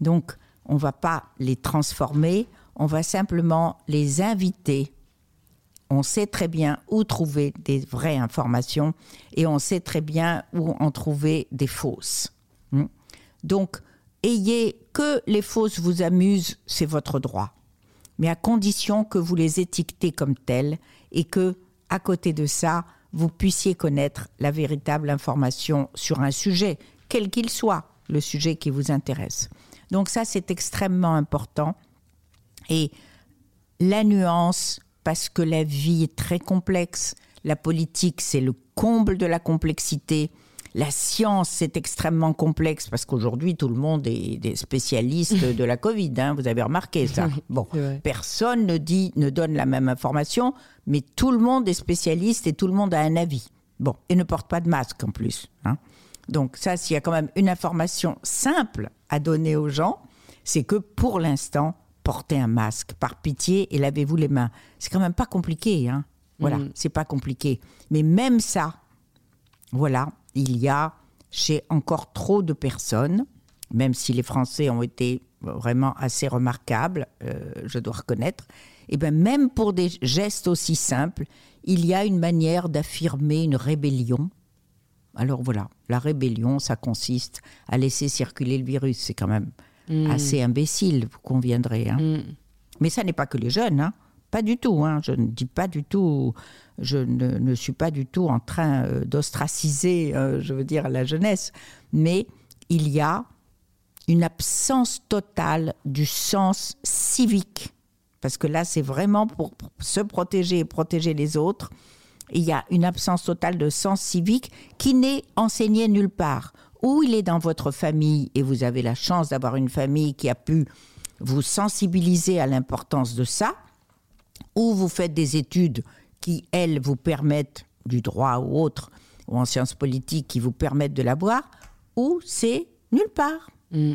Donc, on ne va pas les transformer, on va simplement les inviter. On sait très bien où trouver des vraies informations et on sait très bien où en trouver des fausses. Hmm. Donc, ayez que les fausses vous amusent, c'est votre droit. Mais à condition que vous les étiquetez comme telles et que, à côté de ça, vous puissiez connaître la véritable information sur un sujet, quel qu'il soit, le sujet qui vous intéresse. Donc ça, c'est extrêmement important. Et la nuance, parce que la vie est très complexe, la politique, c'est le comble de la complexité. La science, c'est extrêmement complexe parce qu'aujourd'hui, tout le monde est des spécialistes de la Covid. hein, vous avez remarqué ça. Bon, personne ne dit, ne donne la même information, mais tout le monde est spécialiste et tout le monde a un avis. Bon, et ne porte pas de masque en plus. hein. Donc ça, s'il y a quand même une information simple à donner aux gens, c'est que pour l'instant, portez un masque par pitié et lavez-vous les mains. C'est quand même pas compliqué, hein. Voilà, Mhm. c'est pas compliqué. Mais même ça, voilà, il y a chez encore trop de personnes, même si les Français ont été vraiment assez remarquables, euh, je dois reconnaître, et bien même pour des gestes aussi simples, il y a une manière d'affirmer une rébellion. Alors voilà, la rébellion, ça consiste à laisser circuler le virus. C'est quand même Mm. assez imbécile, vous conviendrez. hein. Mm. Mais ça n'est pas que les jeunes, hein. pas du tout. hein. Je ne dis pas du tout, je ne, ne suis pas du tout en train euh, d'ostraciser, euh, je veux dire, la jeunesse. Mais il y a une absence totale du sens civique. Parce que là, c'est vraiment pour se protéger et protéger les autres. Il y a une absence totale de sens civique qui n'est enseigné nulle part. Ou il est dans votre famille et vous avez la chance d'avoir une famille qui a pu vous sensibiliser à l'importance de ça, ou vous faites des études qui, elles, vous permettent, du droit ou autre, ou en sciences politiques, qui vous permettent de l'avoir, ou c'est nulle part. Mm.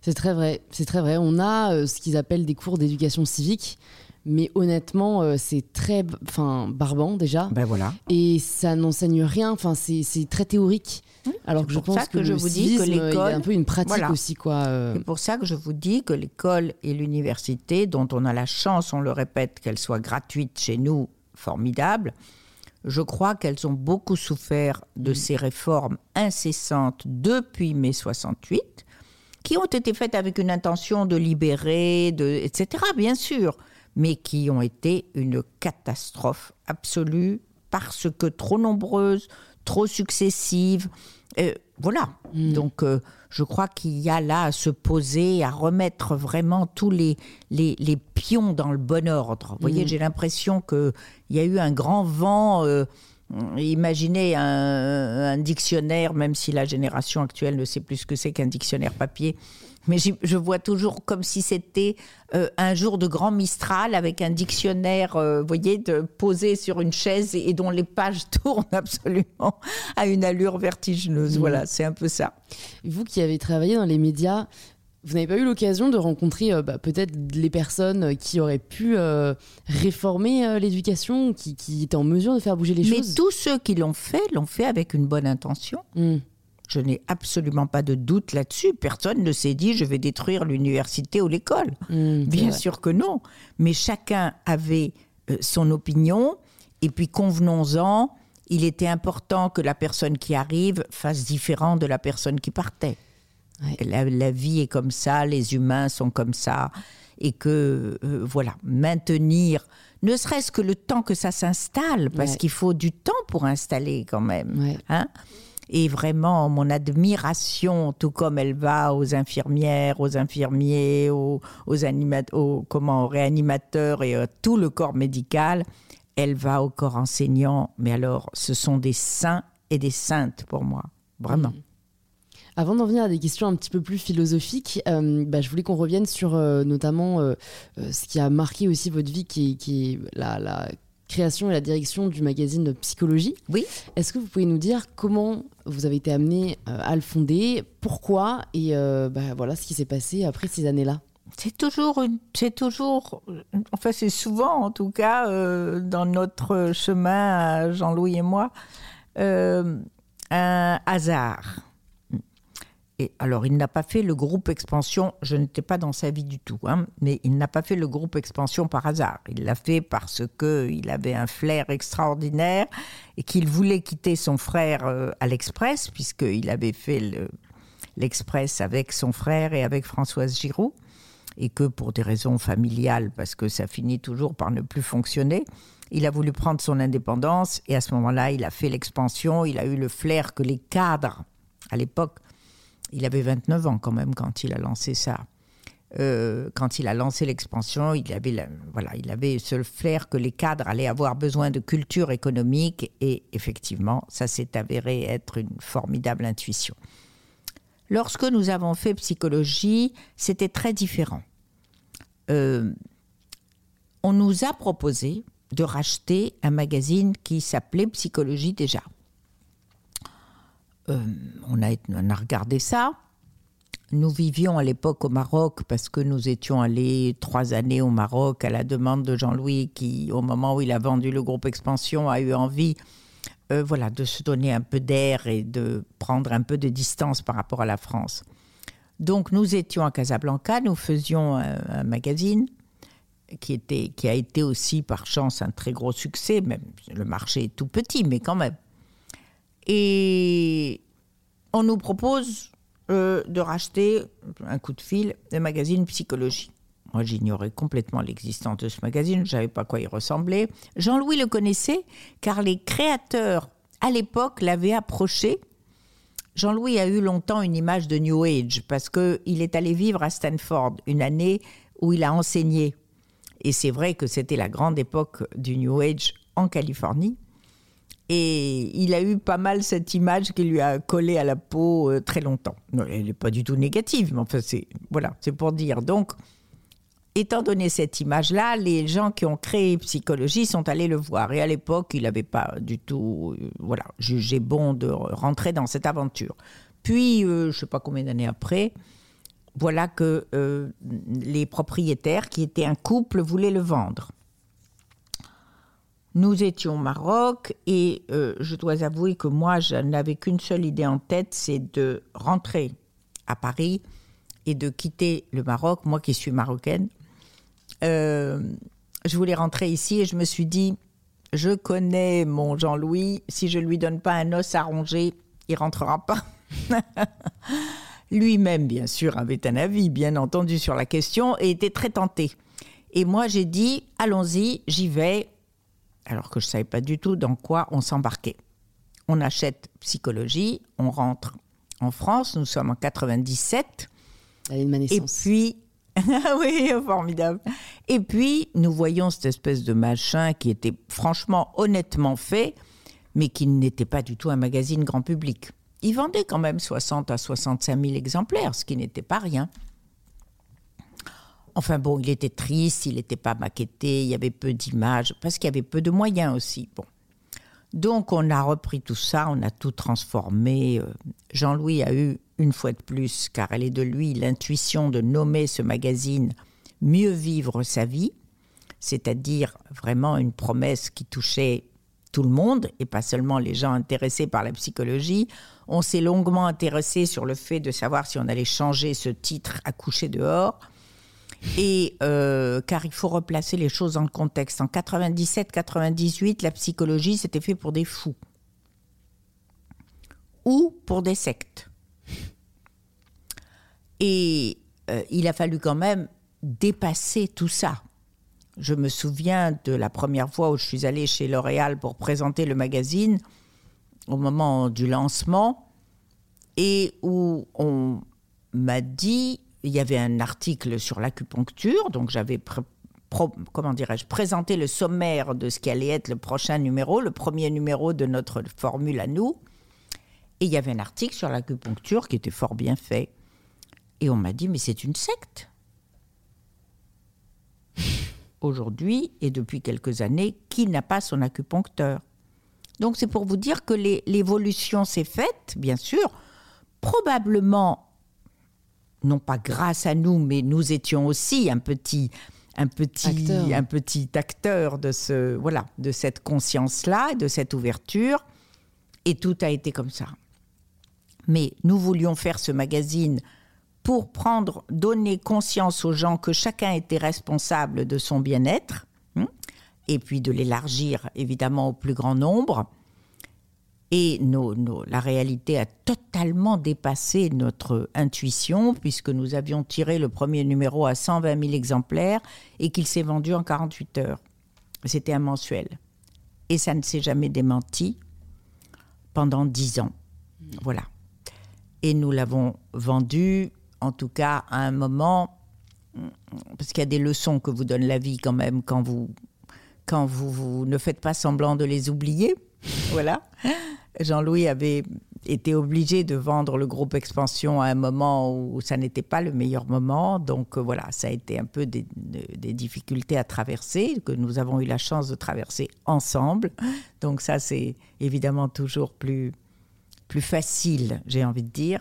C'est très vrai, c'est très vrai. On a euh, ce qu'ils appellent des cours d'éducation civique, mais honnêtement, euh, c'est très, enfin, barbant déjà, Ben voilà. et ça n'enseigne rien. Enfin, c'est très théorique. Alors que je pense que que, je le vous dis que l'école- un peu une pratique Voilà. aussi, quoi. euh. C'est pour ça que je vous dis que l'école et l'université, dont on a la chance, on le répète, qu'elles soient gratuites chez nous, formidables, je crois qu'elles ont beaucoup souffert de ces réformes incessantes depuis mai 68, qui ont été faites avec une intention de libérer, de, etc., bien sûr, mais qui ont été une catastrophe absolue parce que trop nombreuses, trop successives. Euh, voilà. Donc, euh, je crois qu'il y a là à se poser, à remettre vraiment tous les, les, les pions dans le bon ordre. Vous voyez, j'ai l'impression qu'il y a eu un grand vent. euh, imaginez un, un dictionnaire, même si la génération actuelle ne sait plus ce que c'est qu'un dictionnaire papier. Mais je vois toujours comme si c'était euh, un jour de grand Mistral avec un dictionnaire, euh, vous voyez, de, posé sur une chaise et, et dont les pages tournent absolument à une allure vertigineuse. Voilà, c'est un peu ça. Vous qui avez travaillé dans les médias, vous n'avez pas eu l'occasion de rencontrer euh, bah, peut-être les personnes qui auraient pu euh, réformer euh, l'éducation, qui, qui étaient en mesure de faire bouger les Mais choses? tous ceux qui l'ont fait, l'ont fait avec une bonne intention. Mm. Je n'ai absolument pas de doute là-dessus. Personne ne s'est dit je vais détruire l'université ou l'école. Mm, c'est Bien vrai. sûr que non. Mais chacun avait euh, son opinion. Et puis convenons-en, il était important que la personne qui arrive fasse différent de la personne qui partait. Ouais. La, la vie est comme ça, les humains sont comme ça. Et que, euh, voilà, maintenir, ne serait-ce que le temps que ça s'installe, parce Ouais. qu'il faut du temps pour installer quand même. Ouais. Hein et vraiment mon admiration, tout comme elle va aux infirmières, aux infirmiers, aux, comment, réanimateurs et à tout le corps médical, elle va au corps enseignant. Mais alors, ce sont des saints et des saintes pour moi, vraiment. Mmh. Avant d'en venir à des questions un petit peu plus philosophiques, euh, bah, je voulais qu'on revienne sur euh, notamment euh, ce qui a marqué aussi votre vie, qui, qui est la, création et la direction du magazine Psychologie. Oui. Est-ce que vous pouvez nous dire comment vous avez été amené à le fonder, pourquoi et bah, voilà ce qui s'est passé après ces années-là? C'est toujours, c'est toujours, enfin c'est souvent en tout cas dans notre chemin, Jean-Louis et moi, un hasard. Et alors, il n'a pas fait le groupe expansion, je n'étais pas dans sa vie du tout, hein, mais il n'a pas fait le groupe expansion par hasard. Il l'a fait parce qu'il avait un flair extraordinaire et qu'il voulait quitter son frère euh, à l'Express, puisqu'il avait fait l'Express avec son frère et avec Françoise Giroud, et que pour des raisons familiales, parce que ça finit toujours par ne plus fonctionner, il a voulu prendre son indépendance. Et à ce moment-là, il a fait l'expansion, il a eu le flair que les cadres, à l'époque, il avait 29 ans quand même quand il a lancé ça. Euh, quand il a lancé l'expansion, il avait, voilà, il avait ce flair que les cadres allaient avoir besoin de culture économique et effectivement, ça s'est avéré être une formidable intuition. Lorsque nous avons fait psychologie, c'était très différent. Euh, on nous a proposé de racheter un magazine qui s'appelait Psychologie déjà. Euh, on, a, regardé ça. Nous vivions à l'époque au Maroc parce que nous étions allés trois années au Maroc à la demande de Jean-Louis qui, au moment où il a vendu le groupe Expansion, a eu envie euh, voilà, de se donner un peu d'air et de prendre un peu de distance par rapport à la France. Donc nous étions à Casablanca, nous faisions un, magazine qui, qui a été aussi par chance un très gros succès, même le marché est tout petit, mais quand même. Et on nous propose euh, de racheter un coup de fil le magazine Psychologie. Moi, j'ignorais complètement l'existence de ce magazine, je ne savais pas à quoi il ressemblait. Jean-Louis le connaissait car les créateurs, à l'époque, l'avaient approché. Jean-Louis a eu longtemps une image de New Age parce qu'il est allé vivre à Stanford une année où il a enseigné. Et c'est vrai que c'était la grande époque du New Age en Californie. Et il a eu pas mal cette image qui lui a collé à la peau euh, très longtemps. Elle n'est pas du tout négative, mais enfin, c'est voilà, c'est pour dire. Donc, étant donné cette image-là, les gens qui ont créé Psychologie sont allés le voir. Et à l'époque, il n'avait pas du tout euh, voilà, jugé bon de rentrer dans cette aventure. Puis, euh, je ne sais pas combien d'années après, voilà que les propriétaires, qui étaient un couple, voulaient le vendre. Nous étions au Maroc et euh, je dois avouer que moi, je n'avais qu'une seule idée en tête, c'est de rentrer à Paris et de quitter le Maroc, moi qui suis marocaine. Euh, je voulais rentrer ici et je me suis dit, je connais mon Jean-Louis, si je lui donne pas un os à ronger, il rentrera pas. Lui-même, bien sûr, avait un avis, bien entendu, sur la question et était très tenté. Et moi, j'ai dit, allons-y, j'y vais, alors que je ne savais pas du tout dans quoi on s'embarquait. On achète psychologie, on rentre en France, nous sommes en 97. Et puis, oui, formidable. Et puis, nous voyons cette espèce de machin qui était franchement, honnêtement fait, mais qui n'était pas du tout un magazine grand public. Il vendait quand même 60 à 65 000 exemplaires, ce qui n'était pas rien. Enfin bon, il était triste, il n'était pas maquetté, il y avait peu d'images, parce qu'il y avait peu de moyens aussi. Bon. Donc on a repris tout ça, on a tout transformé. Euh, Jean-Louis a eu, une fois de plus, car elle est de lui, l'intuition de nommer ce magazine Mieux vivre sa vie, c'est-à-dire vraiment une promesse qui touchait tout le monde et pas seulement les gens intéressés par la psychologie. On s'est longuement intéressé sur le fait de savoir si on allait changer ce titre à coucher dehors. Et euh, car il faut replacer les choses dans le contexte. En 97-98, la psychologie, c'était fait pour des fous. Ou pour des sectes. Et euh, il a fallu quand même dépasser tout ça. Je me souviens de la première fois où je suis allée chez L'Oréal pour présenter le magazine. au moment du lancement et où on m'a dit, il y avait un article sur l'acupuncture, donc j'avais comment dirais-je, présenté le sommaire de ce qui allait être le prochain numéro, le premier numéro de notre formule à nous. Et il y avait un article sur l'acupuncture qui était fort bien fait. Et on m'a dit, mais c'est une secte. Aujourd'hui, et depuis quelques années, qui n'a pas son acupuncteur? Donc c'est pour vous dire que l'évolution s'est faite, bien sûr, probablement, non pas grâce à nous, mais nous étions aussi un petit, un petit, acteur. un petit acteur de, ce, voilà, de cette conscience-là, de cette ouverture. Et tout a été comme ça. Mais nous voulions faire ce magazine pour prendre, donner conscience aux gens que chacun était responsable de son bien-être, hein, et puis de l'élargir évidemment au plus grand nombre. Et la réalité a totalement dépassé notre intuition, puisque nous avions tiré le premier numéro à 120 000 exemplaires et qu'il s'est vendu en 48 heures. C'était un mensuel. Et ça ne s'est jamais démenti pendant 10 ans. Voilà. Et nous l'avons vendu en tout cas à un moment, parce qu'il y a des leçons que vous donne la vie quand même quand vous, quand vous, vous ne faites pas semblant de les oublier. Voilà. Jean-Louis avait été obligé de vendre le groupe Expansion à un moment où ça n'était pas le meilleur moment. Donc euh, voilà, ça a été un peu des, difficultés à traverser, que nous avons eu la chance de traverser ensemble. Donc ça, c'est évidemment toujours plus, plus facile, j'ai envie de dire.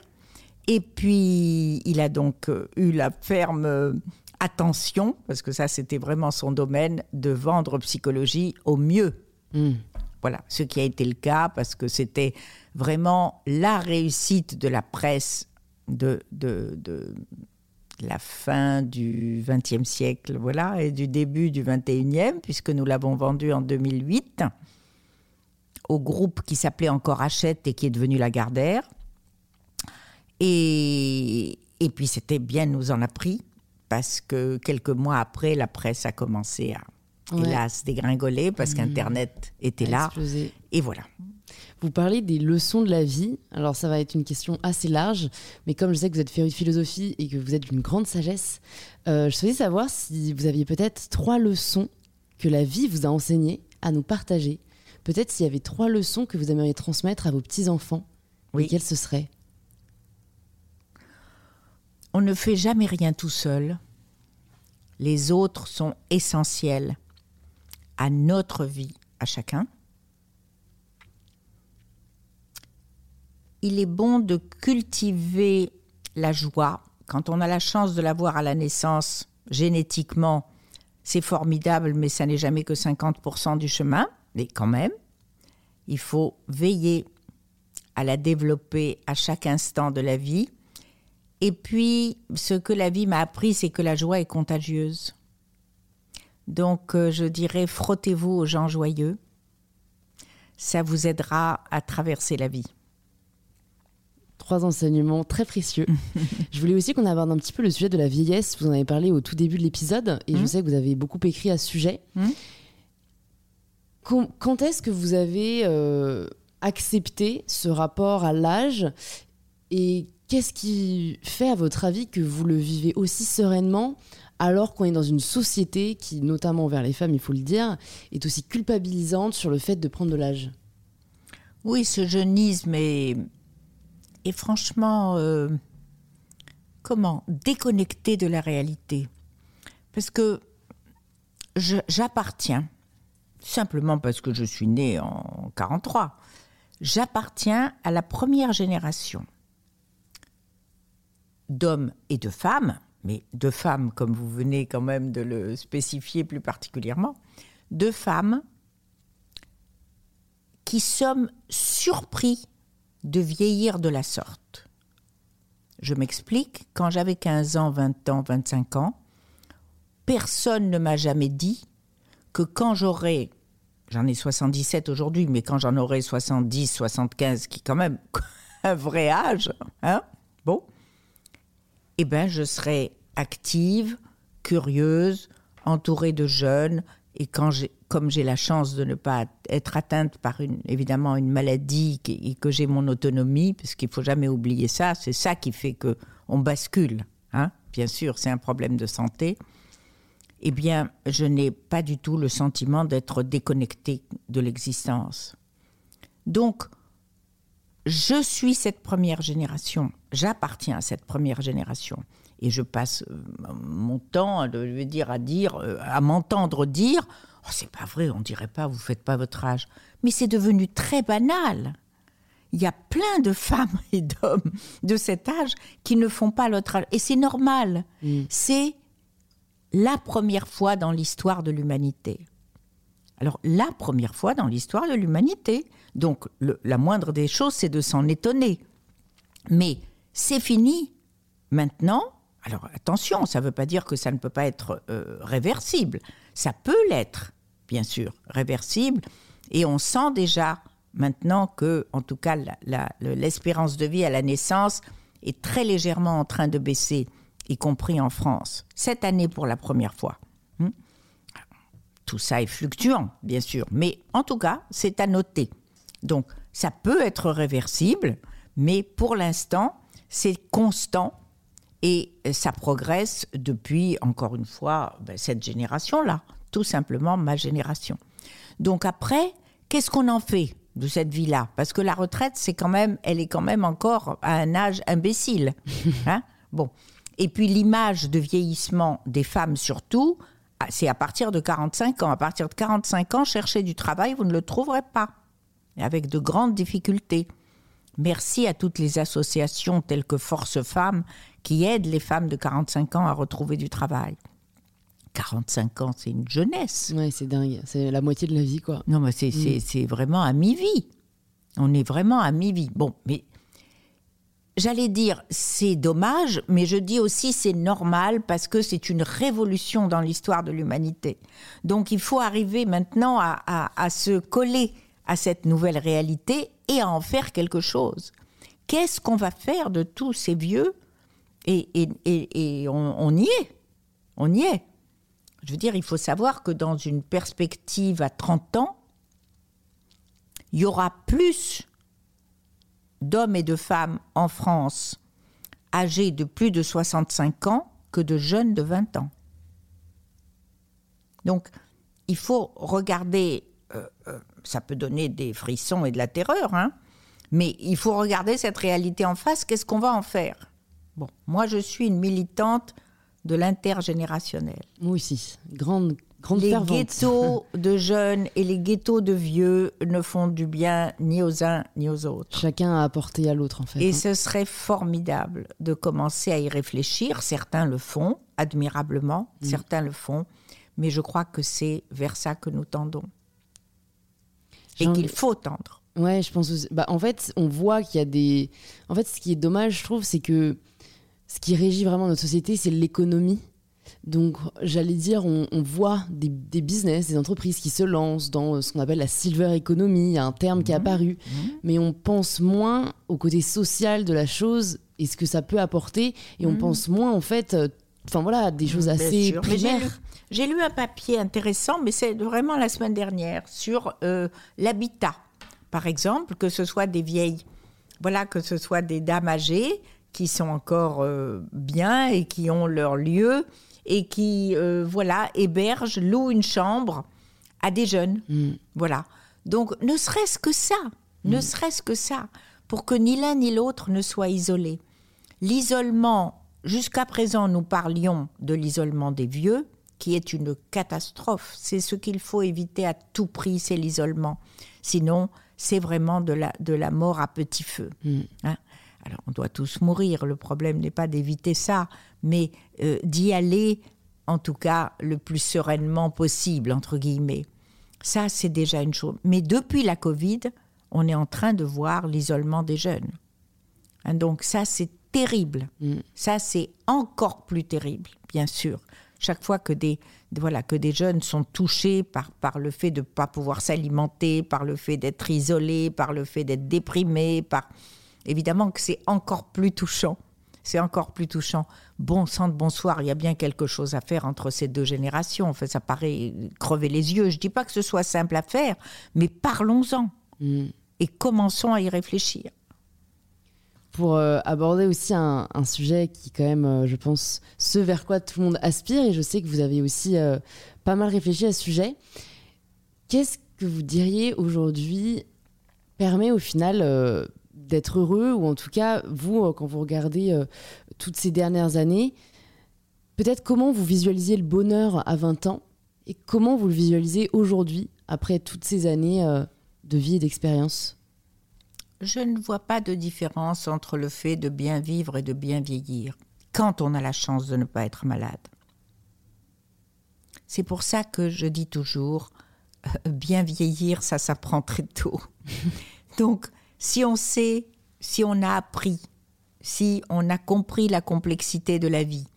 Et puis, il a donc euh, eu la ferme euh, attention, parce que ça, c'était vraiment son domaine, de vendre psychologie au mieux. Hmm. Voilà, ce qui a été le cas, parce que c'était vraiment la réussite de la presse de, de, de la fin du XXe siècle, voilà, et du début du XXIe, puisque nous l'avons vendu en 2008 au groupe qui s'appelait encore Hachette et qui est devenu Lagardère. Et, et puis c'était bien, nous en a pris, parce que quelques mois après, la presse a commencé à, hélas, dégringoler, parce mmh. qu'Internet était là. Et voilà. Vous parlez des leçons de la vie. Alors ça va être une question assez large, mais comme je sais que vous êtes féru de philosophie et que vous êtes d'une grande sagesse, euh, je souhaitais savoir si vous aviez peut-être trois leçons que la vie vous a enseignées à nous partager. Peut-être s'il y avait trois leçons que vous aimeriez transmettre à vos petits-enfants. Oui. quelles ce seraient? On ne fait jamais rien tout seul. Les autres sont essentiels à notre vie, à chacun. Il est bon de cultiver la joie. Quand on a la chance de l'avoir à la naissance, génétiquement, c'est formidable, mais ça n'est jamais que 50% du chemin. Mais quand même, il faut veiller à la développer à chaque instant de la vie et puis, ce que la vie m'a appris, c'est que la joie est contagieuse. Donc, euh, je dirais, frottez-vous aux gens joyeux. Ça vous aidera à traverser la vie. Trois enseignements très précieux. je voulais aussi qu'on aborde un petit peu le sujet de la vieillesse. Vous en avez parlé au tout début de l'épisode et je mmh. sais que vous avez beaucoup écrit à ce sujet. Mmh. Quand, est-ce que vous avez euh, accepté ce rapport à l'âge et Qu'est-ce qui fait, à votre avis, que vous le vivez aussi sereinement alors qu'on est dans une société qui, notamment envers les femmes, il faut le dire, est aussi culpabilisante sur le fait de prendre de l'âge Oui, ce jeunisme est, est franchement, euh, comment, déconnecté de la réalité. Parce que j'appartiens, simplement parce que je suis née en 43, j'appartiens à la première génération d'hommes et de femmes, mais de femmes comme vous venez quand même de le spécifier plus particulièrement, de femmes qui sommes surpris de vieillir de la sorte. Je m'explique, quand j'avais 15 ans, 20 ans, 25 ans, personne ne m'a jamais dit que quand j'aurais, j'en ai 77 aujourd'hui, mais quand j'en aurai 70, 75, qui est quand même un vrai âge, hein, eh ben, je serai active, curieuse, entourée de jeunes. Et quand comme j'ai la chance de ne pas être atteinte par une, évidemment une maladie et que j'ai mon autonomie, parce qu'il faut jamais oublier ça, c'est ça qui fait que on bascule. Hein Bien sûr, c'est un problème de santé. Eh bien, je n'ai pas du tout le sentiment d'être déconnectée de l'existence. Donc, je suis cette première génération, j'appartiens à cette première génération. Et je passe euh, mon temps à, dire, à dire, euh, à m'entendre dire oh, c'est pas vrai, on dirait pas, vous faites pas votre âge. Mais c'est devenu très banal. Il y a plein de femmes et d'hommes de cet âge qui ne font pas leur âge. Et c'est normal. Mm. C'est la première fois dans l'histoire de l'humanité. Alors, la première fois dans l'histoire de l'humanité. Donc, la moindre des choses, c'est de s'en étonner. Mais c'est fini. Maintenant, alors attention, ça ne veut pas dire que ça ne peut pas être euh, réversible. Ça peut l'être, bien sûr, réversible. Et on sent déjà maintenant que, en tout cas, l'espérance de vie à la naissance est très légèrement en train de baisser, y compris en France. Cette année pour la première fois. Hmm? Tout ça est fluctuant, bien sûr, mais en tout cas, c'est à noter. Donc, ça peut être réversible, mais pour l'instant, c'est constant et ça progresse depuis, encore une fois, ben, cette génération-là, tout simplement ma génération. Donc après, qu'est-ce qu'on en fait de cette vie-là? Parce que la retraite, c'est quand même, elle est quand même encore à un âge imbécile. Hein? Bon. Et puis l'image de vieillissement des femmes surtout, ah, c'est à partir de 45 ans. À partir de 45 ans, chercher du travail, vous ne le trouverez pas. Avec de grandes difficultés. Merci à toutes les associations telles que Force Femmes qui aident les femmes de 45 ans à retrouver du travail. 45 ans, c'est une jeunesse. Ouais, c'est dingue. C'est la moitié de la vie, quoi. Non, mais c'est mm. vraiment à mi-vie. On est vraiment à mi-vie. Bon, mais j'allais dire c'est dommage, mais je dis aussi c'est normal parce que c'est une révolution dans l'histoire de l'humanité. Donc il faut arriver maintenant à se coller à cette nouvelle réalité et à en faire quelque chose. Qu'est-ce qu'on va faire de tous ces vieux? Et, on, y est. On y est. Je veux dire, il faut savoir que dans une perspective à 30 ans, il y aura plus d'hommes et de femmes en France âgés de plus de 65 ans que de jeunes de 20 ans. Donc, il faut regarder euh, euh, ça peut donner des frissons et de la terreur, hein. mais il faut regarder cette réalité en face. Qu'est-ce qu'on va en faire? Bon, moi, je suis une militante de l'intergénérationnel. Moi aussi, grande, grande Les ghettos de jeunes et les ghettos de vieux ne font du bien ni aux uns ni aux autres. Chacun a apporté à l'autre, en fait. Et hein. ce serait formidable de commencer à y réfléchir. Certains le font, admirablement, mm. certains le font, mais je crois que c'est vers ça que nous tendons et qu'il faut tendre. Ouais, je pense aussi. Bah, en fait, on voit qu'il y a des. En fait, ce qui est dommage, je trouve, c'est que ce qui régit vraiment notre société, c'est l'économie. Donc, j'allais dire, on, voit des, business, des entreprises qui se lancent dans ce qu'on appelle la silver economy, il y a un terme qui est mhm. apparu, mhm. mais on pense moins au côté social de la chose et ce que ça peut apporter, et on mhm. pense moins, en fait, euh, enfin voilà, des choses assez primaires. J'ai lu un papier intéressant, mais c'est vraiment la semaine dernière, sur euh, l'habitat. Par exemple, que ce soit des vieilles, voilà, que ce soit des dames âgées qui sont encore euh, bien et qui ont leur lieu et qui, euh, voilà, hébergent, louent une chambre à des jeunes. Mm. Voilà. Donc, ne serait-ce que ça, ne mm. serait-ce que ça, pour que ni l'un ni l'autre ne soient isolés. L'isolement, jusqu'à présent, nous parlions de l'isolement des vieux qui est une catastrophe. C'est ce qu'il faut éviter à tout prix, c'est l'isolement. Sinon, c'est vraiment de la, de la mort à petit feu. Mm. Hein? Alors, on doit tous mourir. Le problème n'est pas d'éviter ça, mais euh, d'y aller, en tout cas, le plus sereinement possible, entre guillemets. Ça, c'est déjà une chose. Mais depuis la Covid, on est en train de voir l'isolement des jeunes. Hein, donc ça, c'est terrible. Mm. Ça, c'est encore plus terrible, bien sûr chaque fois que des, voilà, que des jeunes sont touchés par, par le fait de ne pas pouvoir s'alimenter, par le fait d'être isolés, par le fait d'être déprimés, par... évidemment que c'est encore plus touchant. c'est encore plus touchant. Bon sang de bonsoir, il y a bien quelque chose à faire entre ces deux générations. Enfin, ça paraît crever les yeux. Je dis pas que ce soit simple à faire, mais parlons-en Mm. et commençons à y réfléchir. Pour euh, aborder aussi un, sujet qui, quand même, euh, je pense, ce vers quoi tout le monde aspire, et je sais que vous avez aussi euh, pas mal réfléchi à ce sujet. Qu'est-ce que vous diriez aujourd'hui permet au final d'être heureux, ou en tout cas, vous, quand vous regardez toutes ces dernières années, peut-être comment vous visualisiez le bonheur à 20 ans, et comment vous le visualisez aujourd'hui, après toutes ces années de vie et d'expérience? Je ne vois pas de différence entre le fait de bien vivre et de bien vieillir, quand on a la chance de ne pas être malade. C'est pour ça que je dis toujours, euh, bien vieillir, ça s'apprend très tôt. Donc, si on sait, si on a appris, si on a compris la complexité de la vie,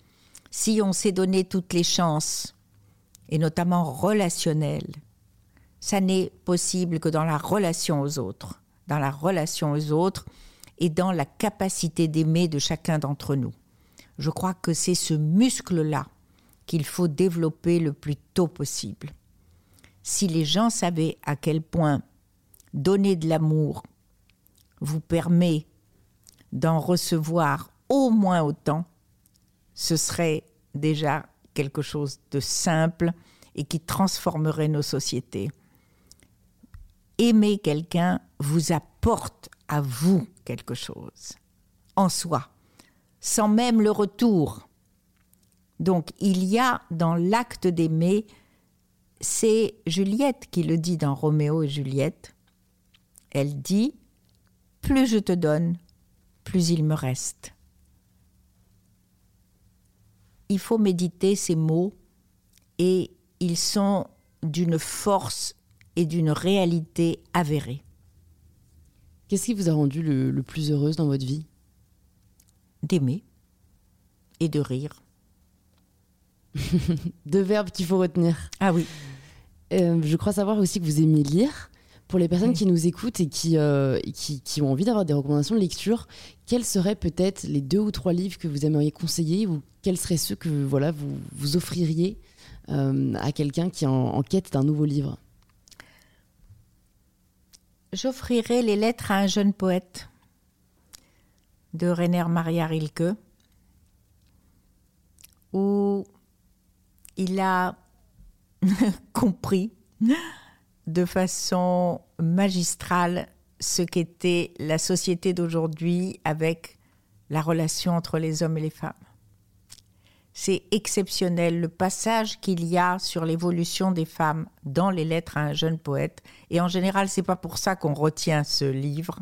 si on s'est donné toutes les chances, et notamment relationnelles, ça n'est possible que dans la relation aux autres, dans la relation aux autres et dans la capacité d'aimer de chacun d'entre nous. Je crois que c'est ce muscle-là qu'il faut développer le plus tôt possible. Si les gens savaient à quel point donner de l'amour vous permet d'en recevoir au moins autant, ce serait déjà quelque chose de simple et qui transformerait nos sociétés. Aimer quelqu'un vous apporte à vous quelque chose, en soi, sans même le retour. Donc il y a dans l'acte d'aimer, c'est Juliette qui le dit dans Roméo et Juliette, elle dit, plus je te donne, plus il me reste. Il faut méditer ces mots et ils sont d'une force et d'une réalité avérée. Qu'est-ce qui vous a rendu le, le plus heureuse dans votre vie? D'aimer et de rire. Deux verbes qu'il faut retenir. Ah oui. Euh, je crois savoir aussi que vous aimez lire. Pour les personnes qui nous écoutent et qui, euh, et qui, qui ont envie d'avoir des recommandations de lecture, quels seraient peut-être les deux ou trois livres que vous aimeriez conseiller ou quels seraient ceux que voilà, vous, vous offririez euh, à quelqu'un qui est en, en quête d'un nouveau livre? J'offrirai les lettres à un jeune poète de Rainer Maria Rilke, où il a compris de façon magistrale ce qu'était la société d'aujourd'hui avec la relation entre les hommes et les femmes. C'est exceptionnel le passage qu'il y a sur l'évolution des femmes dans les lettres à un jeune poète. Et en général, c'est pas pour ça qu'on retient ce livre,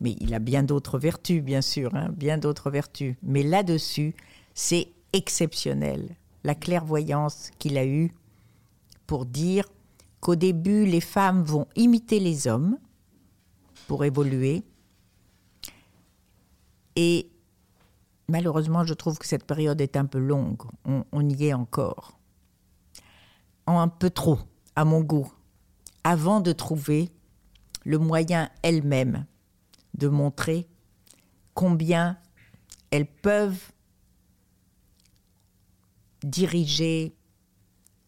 mais il a bien d'autres vertus, bien sûr, hein, bien d'autres vertus. Mais là-dessus, c'est exceptionnel la clairvoyance qu'il a eue pour dire qu'au début, les femmes vont imiter les hommes pour évoluer. Et malheureusement, je trouve que cette période est un peu longue. On, y est encore. En un peu trop, à mon goût, avant de trouver le moyen elles-mêmes de montrer combien elles peuvent diriger,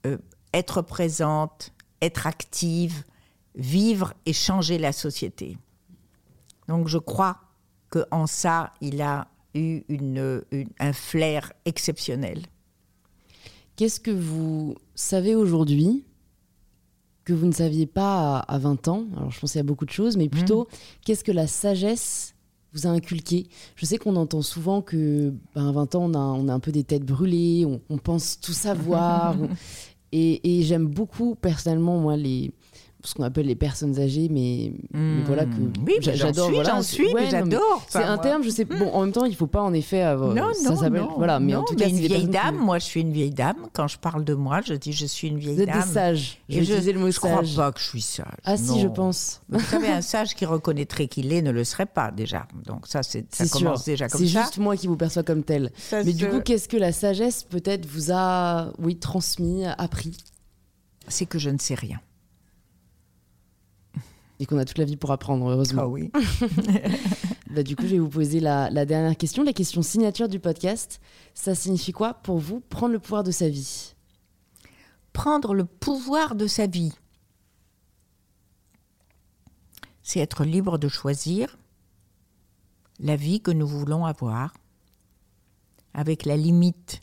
euh, être présentes, être actives, vivre et changer la société. Donc je crois qu'en ça, il a eu une, une- un flair exceptionnel. Qu'est-ce que vous savez aujourd'hui que vous ne saviez pas à, à 20 ans? Alors, je y a beaucoup de choses, mais plutôt, qu'est-ce que la sagesse vous a inculqué? Je sais qu'on entend souvent que, ben, à 20 ans, on a, on a un peu des têtes brûlées, on, on pense tout savoir. on- et et j'aime beaucoup, personnellement, moi, les ce qu'on appelle les personnes âgées, mais, mais voilà que Hmm. Oui, j'a- mais j'en suis, voilà, j'en c'est- suis, mais ouais, j'adore. C'est un moi. terme, je sais. Bon, en même temps, il faut pas en effet avoir. Non, ça non, s'appelle-. Voilà, mais en non, tout cas, mais c'est une vieille qui- dame. Moi, je suis une vieille dame. Quand je parle de moi, je dis je suis une vieille Vous êtes dame. des sages. Je Et vais utiliser le mot je crois sage. pas que je suis sage. Ah si, je pense. Vous savez, un sage qui reconnaîtrait qu'il est ne le serait pas déjà. Donc ça, c'est ça C'est sûr. commence déjà comme C'est ça. juste moi qui vous perçois comme tel. Mais du coup, qu'est-ce que la sagesse peut-être vous a, oui, transmis, appris, c'est que je ne sais rien. Et qu'on a toute la vie pour apprendre, heureusement. Ah oui. Bah, du coup, je vais vous poser la, la dernière question, la question signature du podcast. Ça signifie quoi pour vous prendre le pouvoir de sa vie? Prendre le pouvoir de sa vie, c'est être libre de choisir la vie que nous voulons avoir, avec la limite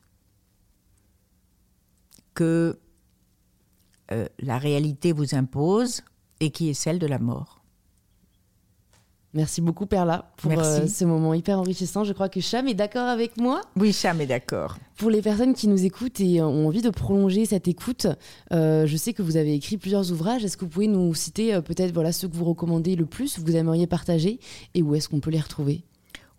que euh, la réalité vous impose et qui est celle de la mort. Merci beaucoup Perla pour euh, ce moment hyper enrichissant. Je crois que Cham est d'accord avec moi. Oui, Cham est d'accord. Pour les personnes qui nous écoutent et ont envie de prolonger cette écoute, euh, je sais que vous avez écrit plusieurs ouvrages. Est-ce que vous pouvez nous citer peut-être voilà ceux que vous recommandez le plus, vous aimeriez partager et où est-ce qu'on peut les retrouver?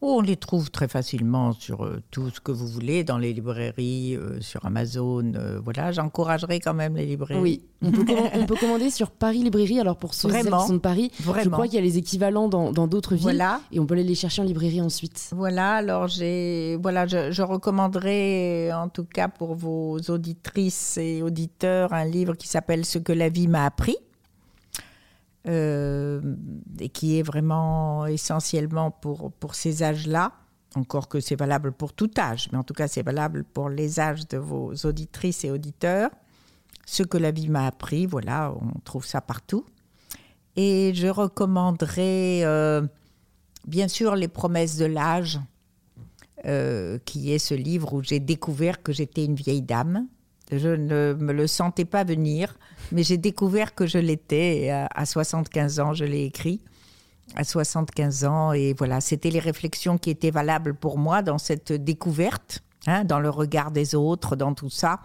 On les trouve très facilement sur euh, tout ce que vous voulez, dans les librairies, euh, sur Amazon. Euh, voilà, j'encouragerai quand même les librairies. Oui, on peut, commander sur Paris Librairie. Alors pour ceux qui sont de Paris, je crois qu'il y a les équivalents dans d'autres villes. Voilà. Et on peut aller les chercher en librairie ensuite. Voilà, alors j'ai, voilà, je, je, recommanderais en tout cas pour vos auditrices et auditeurs un livre qui s'appelle Ce que la vie m'a appris euh, et qui est vraiment essentiellement pour, pour ces âges-là. Encore que c'est valable pour tout âge, mais en tout cas c'est valable pour les âges de vos auditrices et auditeurs. Ce que la vie m'a appris, voilà, on trouve ça partout. Et je recommanderais euh, bien sûr Les promesses de l'âge, euh, qui est ce livre où j'ai découvert que j'étais une vieille dame. Je ne me le sentais pas venir mais j'ai découvert que je l'étais à 75 ans, je l'ai écrit à 75 ans et voilà, c'était les réflexions qui étaient valables pour moi dans cette découverte, hein, dans le regard des autres, dans tout ça.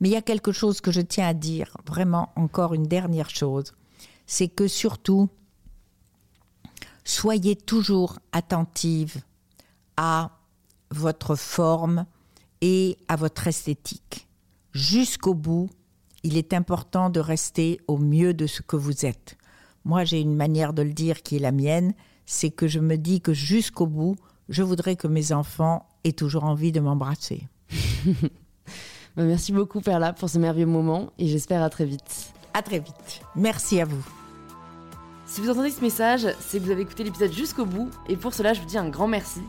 Mais il y a quelque chose que je tiens à dire, vraiment encore une dernière chose, c'est que surtout, soyez toujours attentive à votre forme et à votre esthétique. Jusqu'au bout, il est important de rester au mieux de ce que vous êtes. Moi, j'ai une manière de le dire qui est la mienne, c'est que je me dis que jusqu'au bout, je voudrais que mes enfants aient toujours envie de m'embrasser. Bah, merci beaucoup Perla pour ce merveilleux moment et j'espère à très vite. À très vite. Merci à vous. Si vous entendez ce message, c'est que vous avez écouté l'épisode jusqu'au bout et pour cela, je vous dis un grand merci.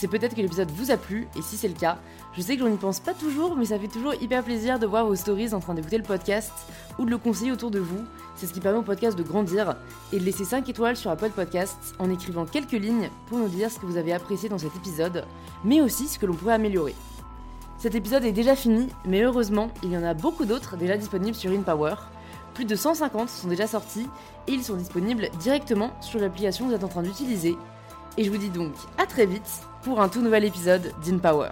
C'est peut-être que l'épisode vous a plu et si c'est le cas, je sais que j'en y pense pas toujours, mais ça fait toujours hyper plaisir de voir vos stories en train d'écouter le podcast ou de le conseiller autour de vous. C'est ce qui permet au podcast de grandir et de laisser 5 étoiles sur Apple Podcasts en écrivant quelques lignes pour nous dire ce que vous avez apprécié dans cet épisode, mais aussi ce que l'on pourrait améliorer. Cet épisode est déjà fini, mais heureusement, il y en a beaucoup d'autres déjà disponibles sur InPower. Plus de 150 sont déjà sortis et ils sont disponibles directement sur l'application que vous êtes en train d'utiliser. Et je vous dis donc à très vite pour un tout nouvel épisode d'InPower.